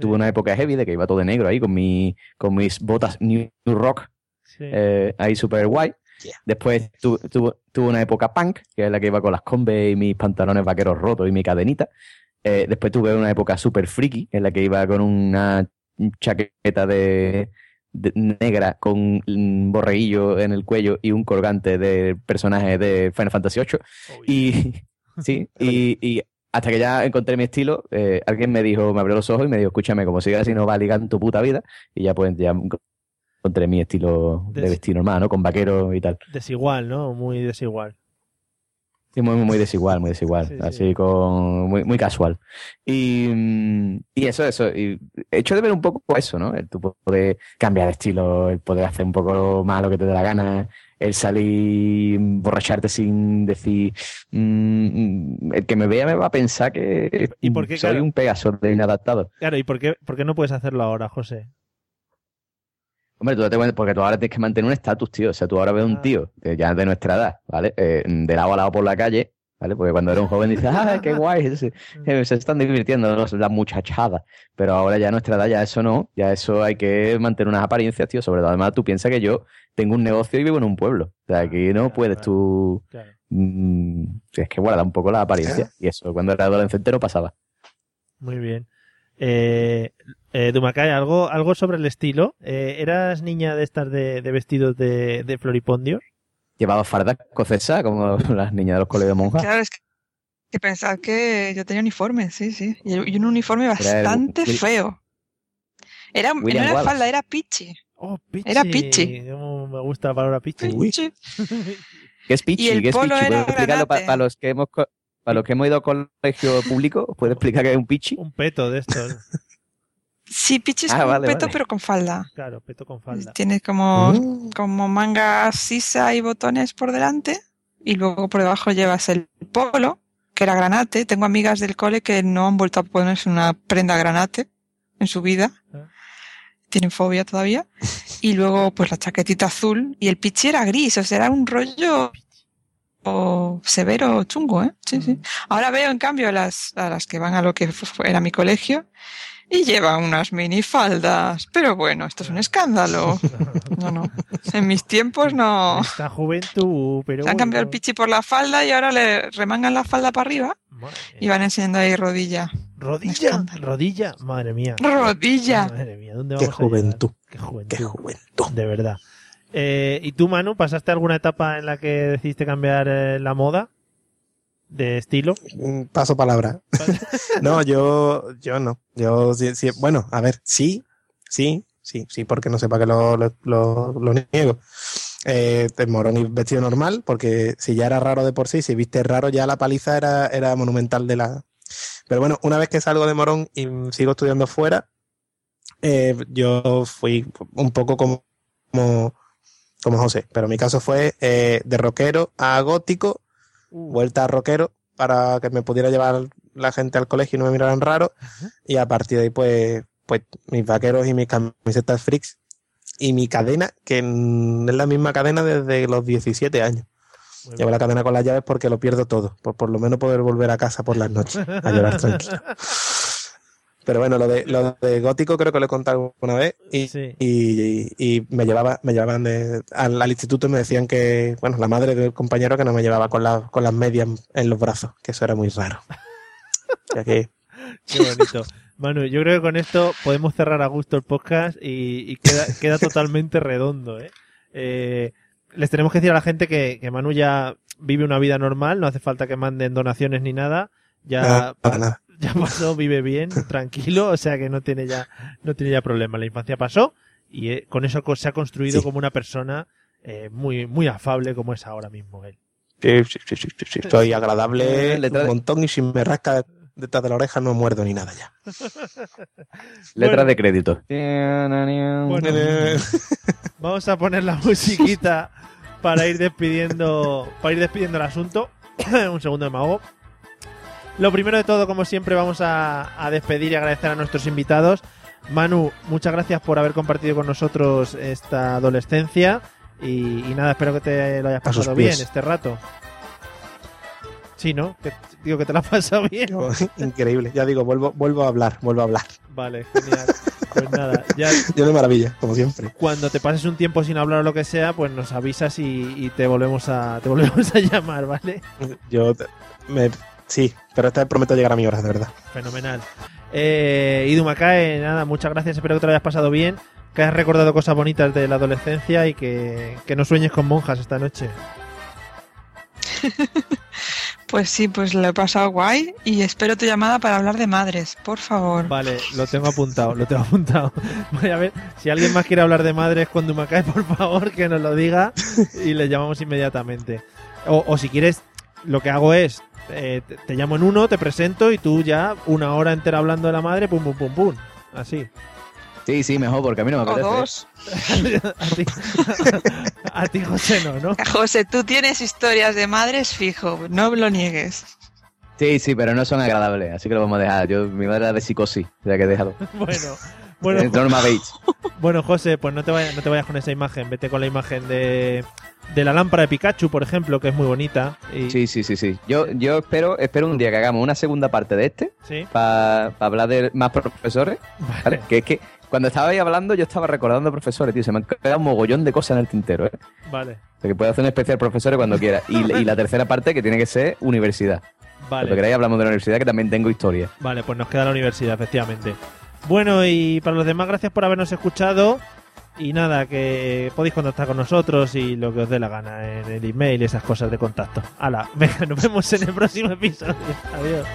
S4: Tuve una época heavy de que iba todo de negro ahí con, mi, con mis botas New Rock
S1: Sí.
S4: eh, ahí súper guay.
S2: Yeah.
S4: Después tu- tuve tuve una época punk, que es la que iba con las Converse y mis pantalones vaqueros rotos y mi cadenita. Eh, después tuve una época súper friki, en la que iba con una chaqueta de, de- negra con un borreguillo en el cuello y un colgante de personaje de Final Fantasy VIII. Y, sí, y, y hasta que ya encontré mi estilo, eh, alguien me dijo, me abrió los ojos y me dijo, escúchame, como sigas así no va a ligar en tu puta vida. Y ya pues ya encontré mi estilo de vestir normal, ¿no? Con vaquero y tal.
S1: Desigual, ¿no? Muy desigual.
S4: Sí, muy, muy desigual, muy desigual.
S1: Sí, sí.
S4: así con muy, muy casual. Y, mm, y eso, eso. Y echo de ver un poco eso, ¿no? El tu poder cambiar de estilo, el poder hacer un poco más lo que te dé la gana, el salir, borracharte sin decir. mm, el que me vea me va a pensar que
S1: ¿Y por qué,
S4: soy
S1: claro?
S4: un Pegaso de inadaptado.
S1: Claro, ¿y por qué, por qué no puedes hacerlo ahora, José?
S4: Hombre, tú date cuenta, porque tú ahora tienes que mantener un estatus, tío. O sea, tú ahora ves
S1: Ah.
S4: un tío que ya de nuestra edad, ¿vale? Eh, de lado a lado por la calle, ¿vale? Porque cuando eres un joven dices, ¡ah, qué guay! Se, eh, se están divirtiendo los- las muchachadas. Pero ahora ya a nuestra edad ya eso no, ya eso hay que mantener unas apariencias, tío. Sobre todo, además, tú piensas que yo tengo un negocio y vivo en un pueblo. O sea, aquí no
S1: Claro,
S4: puedes tú...
S1: Claro.
S4: mm, es que guarda un poco la apariencia. Y eso cuando era adolescente no pasaba.
S1: Muy bien. Eh, eh, Dumacay, ¿algo, algo sobre el estilo. Eh, ¿Eras niña de estas de, de vestidos de, de floripondios?
S4: Llevaba farda escocesa como las niñas de los colegios de monjas.
S3: Claro, es que, que pensar que yo tenía uniforme, sí, sí. Y, y un uniforme bastante feo. Era, no era
S4: Wallace.
S3: falda, era pichi.
S1: Oh, pichi.
S3: Era pichi.
S1: Me gusta la palabra pichi.
S4: ¿Qué es pichi?
S3: Y el
S4: ¿Qué es pichi? ¿Puedes explicarlo para los que hemos para los que hemos ido a colegio público? ¿Puedes explicar qué es un pichi?
S1: Un peto de estos.
S3: Sí, pichi es
S4: Ah,
S3: como
S4: vale,
S3: un peto,
S4: vale.
S3: pero con falda.
S1: Claro, peto con falda.
S3: Tiene como,
S2: Mm.
S3: como manga sisa y botones por delante. Y luego por debajo llevas el polo, que era granate. Tengo amigas del cole que no han vuelto a ponerse una prenda granate en su vida.
S1: Ah.
S3: Tienen fobia todavía. Y luego pues la chaquetita azul. Y el pichi era gris, o sea, era un rollo o severo, chungo, ¿eh? Sí, sí. Ahora veo en cambio a las, a las que van a lo que era mi colegio y llevan unas minifaldas. Pero bueno, esto es un escándalo. No, no. En mis tiempos no.
S1: Esta juventud, pero
S3: Se han cambiado el pichi por la falda y ahora le remangan la falda para arriba
S1: Madre
S3: y van enseñando ahí rodilla.
S1: Rodilla, rodilla, madre mía.
S3: ¡Rodilla!
S1: Madre mía, ¿dónde
S2: Qué
S1: vamos a llegar?
S2: juventud.
S1: Qué juventud.
S2: Qué juventud.
S1: De verdad. Eh, ¿Y tú, Manu, pasaste alguna etapa en la que decidiste cambiar eh, la moda de estilo?
S2: Paso palabra. no, yo, yo no. Yo sí, sí- bueno, a ver, sí, sí, sí, sí, porque no sé para qué lo, lo, lo- lo niego. eh, de morón y vestido normal, porque si ya era raro de por sí, si viste raro, ya la paliza era, era monumental de la. Pero bueno, una vez que salgo de morón y sigo estudiando fuera, eh, yo fui un poco como, como, como José, pero mi caso fue eh, de rockero a gótico, vuelta a rockero para que me pudiera llevar la gente al colegio y no me miraran raro, y a partir de ahí, pues, pues mis vaqueros y mis camisetas freaks y mi cadena, que es la misma cadena desde los 17 años. Llevo la cadena con las llaves porque lo pierdo todo, por por lo menos poder volver a casa por las noches a llorar tranquilo. Pero bueno, lo de, lo de gótico creo que lo he contado una vez y, y, y me llevaba, me llevaban de, al, al, instituto y me decían que, bueno, la madre del compañero que no me llevaba con, la, con las medias en los brazos, que eso era muy raro. Ya que...
S1: Qué bonito. Manu, yo creo que con esto podemos cerrar a gusto el podcast y, y queda, queda totalmente redondo. ¿eh? Eh, les tenemos que decir a la gente que, que, Manu ya vive una vida normal, no hace falta que manden donaciones ni nada. Ya,
S2: nada, para nada.
S1: Ya pasó, vive bien, tranquilo, o sea que no tiene ya, no tiene ya problema. La infancia pasó y eh, con eso se ha construido
S2: Sí.
S1: como una persona eh, muy, muy afable como es ahora mismo él.
S2: Sí, sí, sí, sí, sí, sí, Estoy agradable
S4: Eh, letra
S2: un montón y si me rasca detrás de la oreja no muerdo ni nada ya.
S4: Letras
S1: Bueno.
S4: de crédito.
S1: Bueno, vamos a poner la musiquita para ir despidiendo, para ir despidiendo el asunto. Un segundo de mago. Lo primero de todo, como siempre, vamos a, a despedir y agradecer a nuestros invitados. Manu, muchas gracias por haber compartido con nosotros esta adolescencia. Y, y nada, espero que te lo hayas pasado bien este rato. Sí, ¿no? Que, digo que te lo has pasado bien.
S2: Increíble. Ya digo, vuelvo, vuelvo a hablar, vuelvo a hablar.
S1: Vale, genial. Pues nada, ya
S2: Yo de maravilla, como siempre.
S1: cuando te pases un tiempo sin hablar o lo que sea, pues nos avisas y, y te volvemos a te volvemos a llamar, ¿vale?
S2: Yo te- me, sí, pero esta vez prometo llegar a mi hora, de verdad.
S1: Fenomenal. Eh, Idu Macae, nada, muchas gracias, espero que te lo hayas pasado bien, que hayas recordado cosas bonitas de la adolescencia y que, que no sueñes con monjas esta noche.
S3: Pues sí, pues lo he pasado guay y espero tu llamada para hablar de madres, por favor.
S1: Vale, lo tengo apuntado, lo tengo apuntado. Voy a ver, si alguien más quiere hablar de madres con Dumacae, por favor, que nos lo diga y le llamamos inmediatamente. O, o si quieres, lo que hago es, eh, te, te llamo en uno, te presento y tú ya una hora entera hablando de la madre, pum, pum, pum, pum. Así.
S4: Sí, sí, mejor, porque a mí no me
S3: O
S4: apetece.
S3: dos.
S1: a, ti, a ti, José, no, ¿no?
S3: José, tú tienes historias de madres fijo, no lo niegues.
S4: Sí, sí, pero no son agradables, así que lo vamos a dejar. Yo, mi madre era de psicosis, o sea que déjalo.
S1: Bueno, bueno,
S4: Norma Bates.
S1: Bueno, José, pues no te, vayas, no te vayas con esa imagen. Vete con la imagen de, de la lámpara de Pikachu, por ejemplo, que es muy bonita. Y,
S4: Sí, sí, sí, sí. Yo, yo espero, espero un día que hagamos una segunda parte de este
S1: Sí.
S4: para hablar de más profesores. ¿vale? Que es que cuando estaba ahí hablando yo estaba recordando profesores, tío. Se me han quedado un mogollón de cosas en el tintero, ¿eh?
S1: Vale,
S4: O sea que puedo hacer un especial profesores cuando quiera. Y, y la tercera parte que tiene que ser universidad.
S1: Vale.
S4: queráis hablamos de la universidad que también tengo historia.
S1: Vale, pues nos queda la universidad, efectivamente. Bueno, y para los demás, gracias por habernos escuchado. Y nada, que podéis contactar con nosotros y lo que os dé la gana en el email y esas cosas de contacto. Hala, venga, nos vemos en el próximo episodio. Adiós.